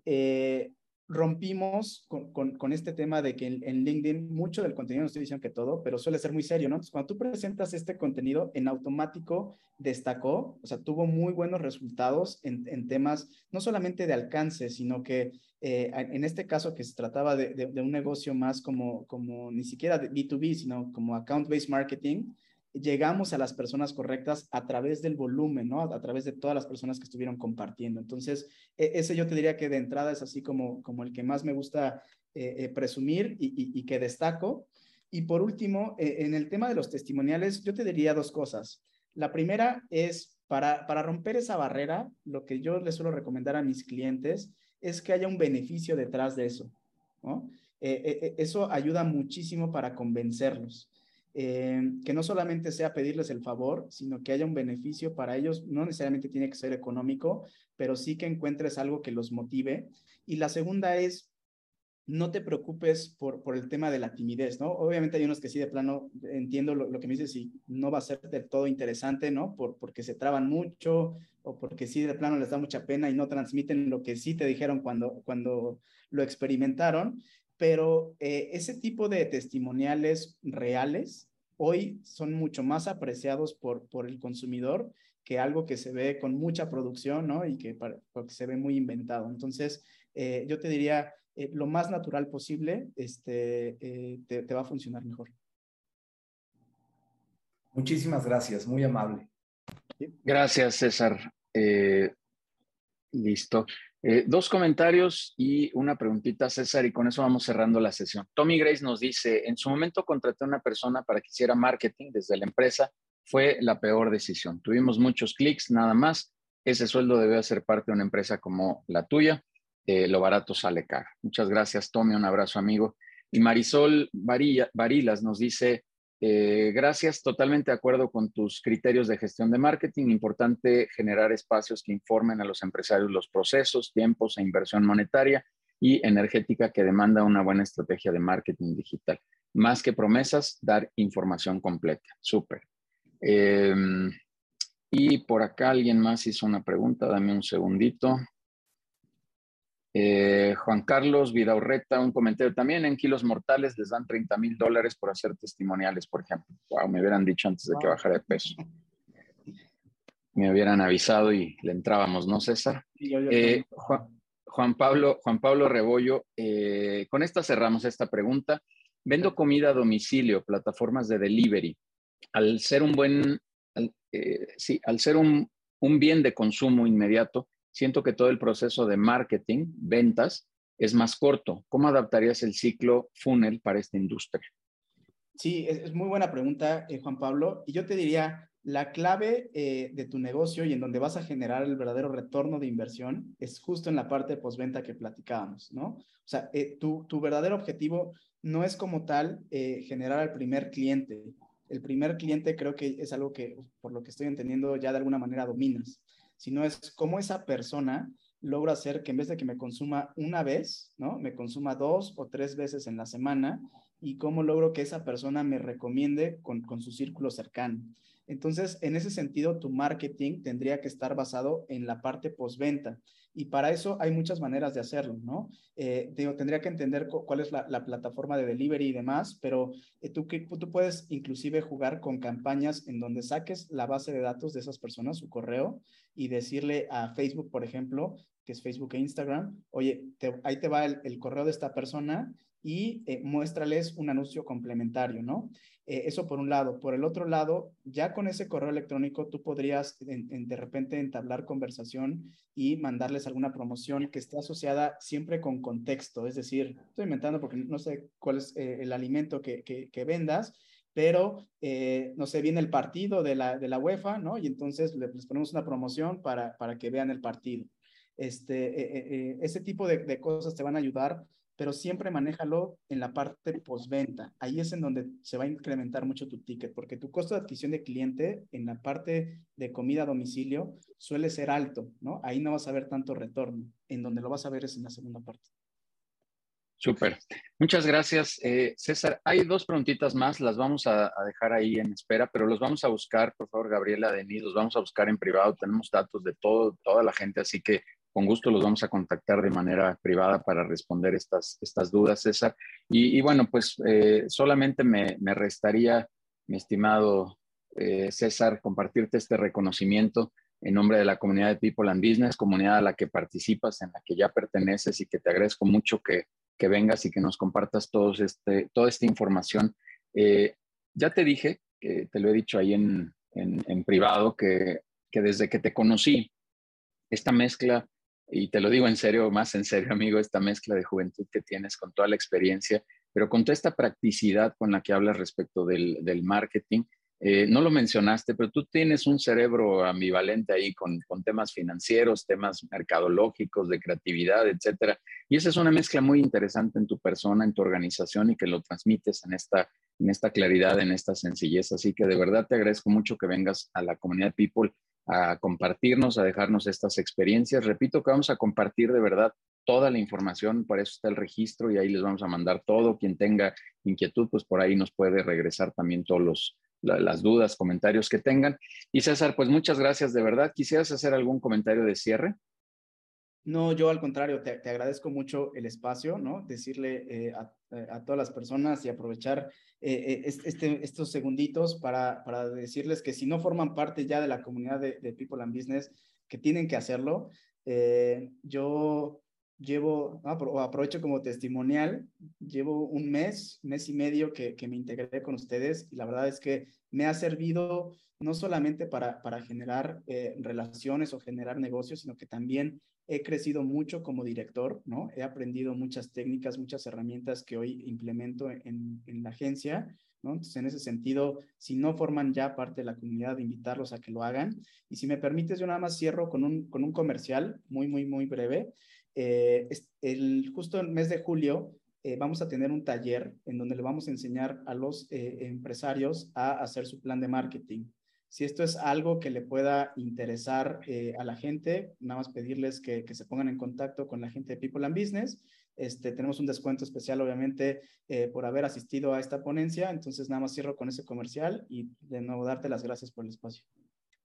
eh, rompimos con, con, con, este tema de que en, en, LinkedIn mucho del contenido, no estoy diciendo que todo, pero suele ser muy serio, ¿no? Entonces, cuando tú presentas este contenido, en automático destacó, o sea, tuvo muy buenos resultados en, en temas no solamente de alcance, sino que eh, en este caso que se trataba de, de, de, un negocio más como, como ni siquiera de B2B, sino como account-based marketing, llegamos a las personas correctas a través del volumen, ¿no? A, través de todas las personas que estuvieron compartiendo. Entonces, e, ese yo te diría que de entrada es así como, como el que más me gusta eh, eh, presumir y, que destaco. Y por último, eh, en el tema de los testimoniales, yo te diría dos cosas. La primera es, para, para romper esa barrera, lo que yo les suelo recomendar a mis clientes es que haya un beneficio detrás de eso. Eh, eso ayuda muchísimo para convencerlos eh, que no solamente sea pedirles el favor, sino que haya un beneficio para ellos. No necesariamente tiene que ser económico, pero sí que encuentres algo que los motive. Y la segunda es, no te preocupes por, por el tema de la timidez, ¿no? Obviamente hay unos que sí de plano entiendo lo, lo que me dices y no va a ser del todo interesante, ¿no? Por, porque se traban mucho o porque sí de plano les da mucha pena y no transmiten lo que sí te dijeron cuando, cuando lo experimentaron pero eh, ese tipo de testimoniales reales hoy son mucho más apreciados por, por el consumidor que algo que se ve con mucha producción, ¿no? Y que para, porque se ve muy inventado. Entonces, eh, yo te diría, eh, lo más natural posible este, eh, te, te, va a funcionar mejor. Muchísimas gracias, muy amable. Gracias, César. Eh, listo. Eh, dos comentarios y una preguntita, César, y con eso vamos cerrando la sesión. Tommy Grace nos dice, en su momento contraté a una persona para que hiciera marketing desde la empresa. Fue la peor decisión. Tuvimos muchos clics, nada más. Ese sueldo debe ser parte de una empresa como la tuya. Eh, lo barato sale caro. Muchas gracias, Tommy. Un abrazo, amigo. Y Marisol Varilla, Varilas nos dice, eh, gracias, totalmente de acuerdo con tus criterios de gestión de marketing. Importante generar espacios que informen a los empresarios los procesos, tiempos e inversión monetaria y energética que demanda una buena estrategia de marketing digital. Más que promesas, dar información completa. Súper. Eh, y por acá alguien más hizo una pregunta, dame un segundito. Eh, Juan Carlos Vidaurreta, un comentario también, en kilos mortales les dan 30 mil dólares por hacer testimoniales, por ejemplo. Wow, me hubieran dicho antes de que bajara de peso. Me hubieran avisado y le entrábamos, ¿no, César? Eh, Juan, Juan, Pablo, Juan Pablo Rebollo, eh, con esta cerramos esta pregunta. Vendo comida a domicilio, plataformas de delivery. Al ser un buen, al, sí, al ser un, un bien de consumo inmediato, siento que todo el proceso de marketing, ventas, es más corto. ¿Cómo adaptarías el ciclo funnel para esta industria? Sí, es, muy buena pregunta, eh, Juan Pablo. Y yo te diría, la clave eh, de tu negocio y en donde vas a generar el verdadero retorno de inversión es justo en la parte de postventa que platicábamos, ¿no? O sea, eh, tu, tu, verdadero objetivo no es como tal generar al primer cliente. El primer cliente creo que es algo que, por lo que estoy entendiendo, ya de alguna manera dominas sino es cómo esa persona logra hacer que en vez de que me consuma una vez, ¿no? Me consuma dos o tres veces en la semana y cómo logro que esa persona me recomiende con, con su círculo cercano. Entonces, en ese sentido, tu marketing tendría que estar basado en la parte postventa. Y para eso hay muchas maneras de hacerlo, ¿no? Eh, digo, tendría que entender cuál es la, la, plataforma de delivery y demás, pero eh, tú, tú puedes inclusive jugar con campañas en donde saques la base de datos de esas personas, su correo, y decirle a Facebook, por ejemplo, que es Facebook e Instagram, oye, ahí te va el, correo de esta persona y eh, muéstrales un anuncio complementario, ¿no? Eh, eso por un lado. Por el otro lado, ya con ese correo electrónico tú podrías de repente entablar conversación y mandarles alguna promoción que esté asociada siempre con contexto. Es decir, estoy inventando porque no sé cuál es eh, el alimento que, que, vendas, pero eh, no sé, viene el partido de la, de la UEFA, ¿no? Y entonces les ponemos una promoción para, para que vean el partido. Este, ese tipo de, de cosas te van a ayudar pero siempre manéjalo en la parte postventa. Ahí es en donde se va a incrementar mucho tu ticket, porque tu costo de adquisición de cliente en la parte de comida a domicilio suele ser alto, ¿no? Ahí no vas a ver tanto retorno. En donde lo vas a ver es en la segunda parte. Súper. Muchas gracias, eh, César. Hay dos preguntitas más, las vamos a, dejar ahí en espera, pero los vamos a buscar, por favor, Gabriela, Denis, los vamos a buscar en privado. Tenemos datos de todo, toda la gente, así que con gusto los vamos a contactar de manera privada para responder estas, estas dudas, César. Y, bueno, pues eh, solamente me, restaría, mi estimado eh, César, compartirte este reconocimiento en nombre de la comunidad de People and Business, comunidad a la que participas, en la que ya perteneces y que te agradezco mucho que, vengas y que nos compartas todos este, toda esta información. Eh, ya te dije, que te lo he dicho ahí en, en, privado, que, que desde que te conocí, esta mezcla y te lo digo en serio, más en serio, <laughs> amigo, esta mezcla de juventud que tienes con toda la experiencia, pero con toda esta practicidad con la que hablas respecto del, del marketing. Eh, no lo mencionaste, pero tú tienes un cerebro ambivalente ahí con, con, temas financieros, temas mercadológicos, de creatividad, etcétera. Y esa es una mezcla muy interesante en tu persona, en tu organización y que lo transmites en esta, en esta claridad, en esta sencillez. Así que de verdad te agradezco mucho que vengas a la comunidad People a compartirnos, a dejarnos estas experiencias. Repito que vamos a compartir de verdad toda la información, para eso está el registro y ahí les vamos a mandar todo. Quien tenga inquietud, pues por ahí nos puede regresar también todos las dudas, comentarios que tengan. Y César, pues muchas gracias de verdad. ¿Quisieras hacer algún comentario de cierre? No, yo al contrario, te, agradezco mucho el espacio, ¿no? Decirle eh, eh, a, todas las personas y aprovechar eh, este, estos segunditos para, para decirles que si no forman parte ya de la comunidad de, People and Business, que tienen que hacerlo. yo llevo, o aprovecho como testimonial, llevo un mes, mes y medio que, que, me integré con ustedes y la verdad es que me ha servido no solamente para, para generar relaciones o generar negocios, sino que también he crecido mucho como director, ¿no? He aprendido muchas técnicas, muchas herramientas que hoy implemento en, la agencia, ¿no? Entonces, en ese sentido, si no forman ya parte de la comunidad, invitarlos a que lo hagan. Y si me permites, yo nada más cierro con un, con un comercial muy, muy, muy breve. Eh, el, justo el mes de julio eh, vamos a tener un taller en donde le vamos a enseñar a los eh, empresarios a hacer su plan de marketing. Si esto es algo que le pueda interesar eh, a la gente, nada más pedirles que, se pongan en contacto con la gente de People and Business. Este, tenemos un descuento especial, obviamente, eh, por haber asistido a esta ponencia. Entonces, nada más cierro con ese comercial y de nuevo darte las gracias por el espacio.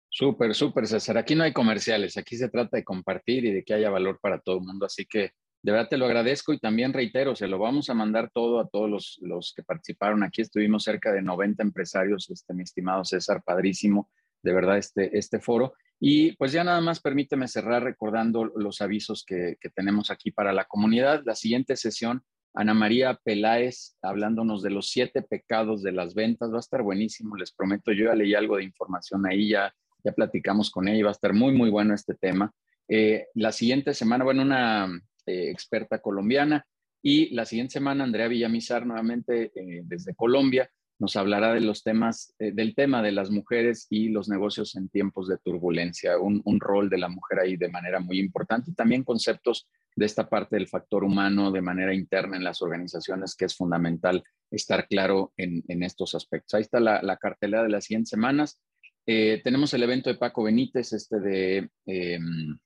Súper, súper, César. Aquí no hay comerciales, aquí se trata de compartir y de que haya valor para todo el mundo. Así que de verdad te lo agradezco y también reitero, se lo vamos a mandar todo a todos los, los que participaron. Aquí estuvimos cerca de 90 empresarios, este, mi estimado César, padrísimo, de verdad, este, este foro. Y pues ya nada más permíteme cerrar recordando los avisos que, que tenemos aquí para la comunidad. La siguiente sesión, Ana María Peláez, hablándonos de los siete pecados de las ventas, va a estar buenísimo, les prometo, yo ya leí algo de información ahí, ya, ya platicamos con ella, va a estar muy, muy bueno este tema. Eh, la siguiente semana, bueno, una eh, experta colombiana. Y la siguiente semana, Andrea Villamizar, nuevamente eh, desde Colombia, nos hablará de los temas, eh, del tema de las mujeres y los negocios en tiempos de turbulencia, un, rol de la mujer ahí de manera muy importante y también conceptos de esta parte del factor humano de manera interna en las organizaciones, que es fundamental estar claro en, estos aspectos. Ahí está la, la, cartelera de las 100 semanas. tenemos el evento de Paco Benítez, este de em,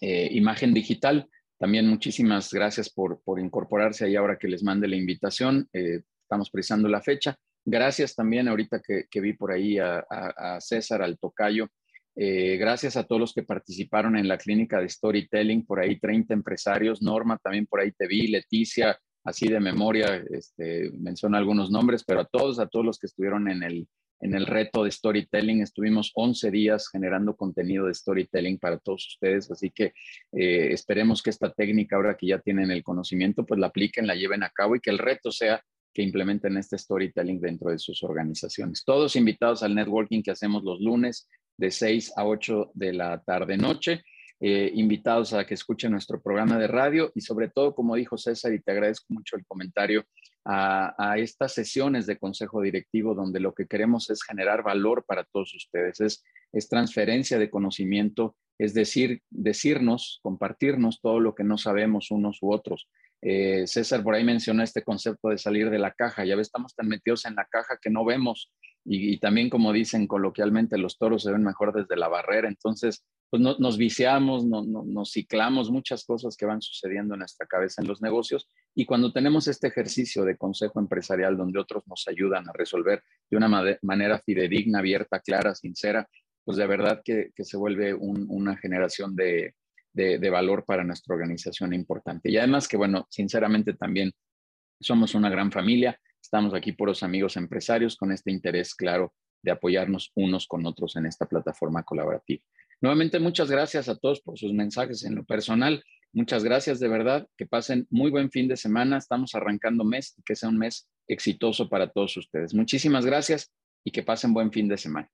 imagen digital, también muchísimas gracias por, por incorporarse ahí ahora que les mande la invitación. Eh, estamos precisando la fecha. Gracias también ahorita que, vi por ahí a, César, al tocayo. Eh, gracias a todos los que participaron en la clínica de storytelling, por ahí 30 empresarios. Norma, también por ahí te vi. Leticia, así de memoria, este, menciona algunos nombres, pero a todos, a todos los que estuvieron en el, en el reto de storytelling. Estuvimos 11 días generando contenido de storytelling para todos ustedes, así que eh, esperemos que esta técnica, ahora que ya tienen el conocimiento, pues la apliquen, la lleven a cabo y que el reto sea que implementen este storytelling dentro de sus organizaciones. Todos invitados al networking que hacemos los lunes de 6 a 8 de la tarde-noche. Eh, invitados a que escuchen nuestro programa de radio y sobre todo, como dijo César, y te agradezco mucho el comentario, a, estas sesiones de consejo directivo donde lo que queremos es generar valor para todos ustedes, es, transferencia de conocimiento, es decir, decirnos, compartirnos todo lo que no sabemos unos u otros. Eh, César por ahí mencionó este concepto de salir de la caja. Ya estamos tan metidos en la caja que no vemos. Y, también, como dicen coloquialmente, los toros se ven mejor desde la barrera. Entonces, pues nos viciamos, nos ciclamos muchas cosas que van sucediendo en nuestra cabeza en los negocios. Y cuando tenemos este ejercicio de consejo empresarial donde otros nos ayudan a resolver de una manera fidedigna, abierta, clara, sincera, pues de verdad que, se vuelve una generación de, de, valor para nuestra organización importante. Y además que, bueno, sinceramente también somos una gran familia, estamos aquí puros amigos empresarios con este interés claro de apoyarnos unos con otros en esta plataforma colaborativa. Nuevamente, muchas gracias a todos por sus mensajes en lo personal. Muchas gracias de verdad. Que pasen muy buen fin de semana. Estamos arrancando mes y que sea un mes exitoso para todos ustedes. Muchísimas gracias y que pasen buen fin de semana.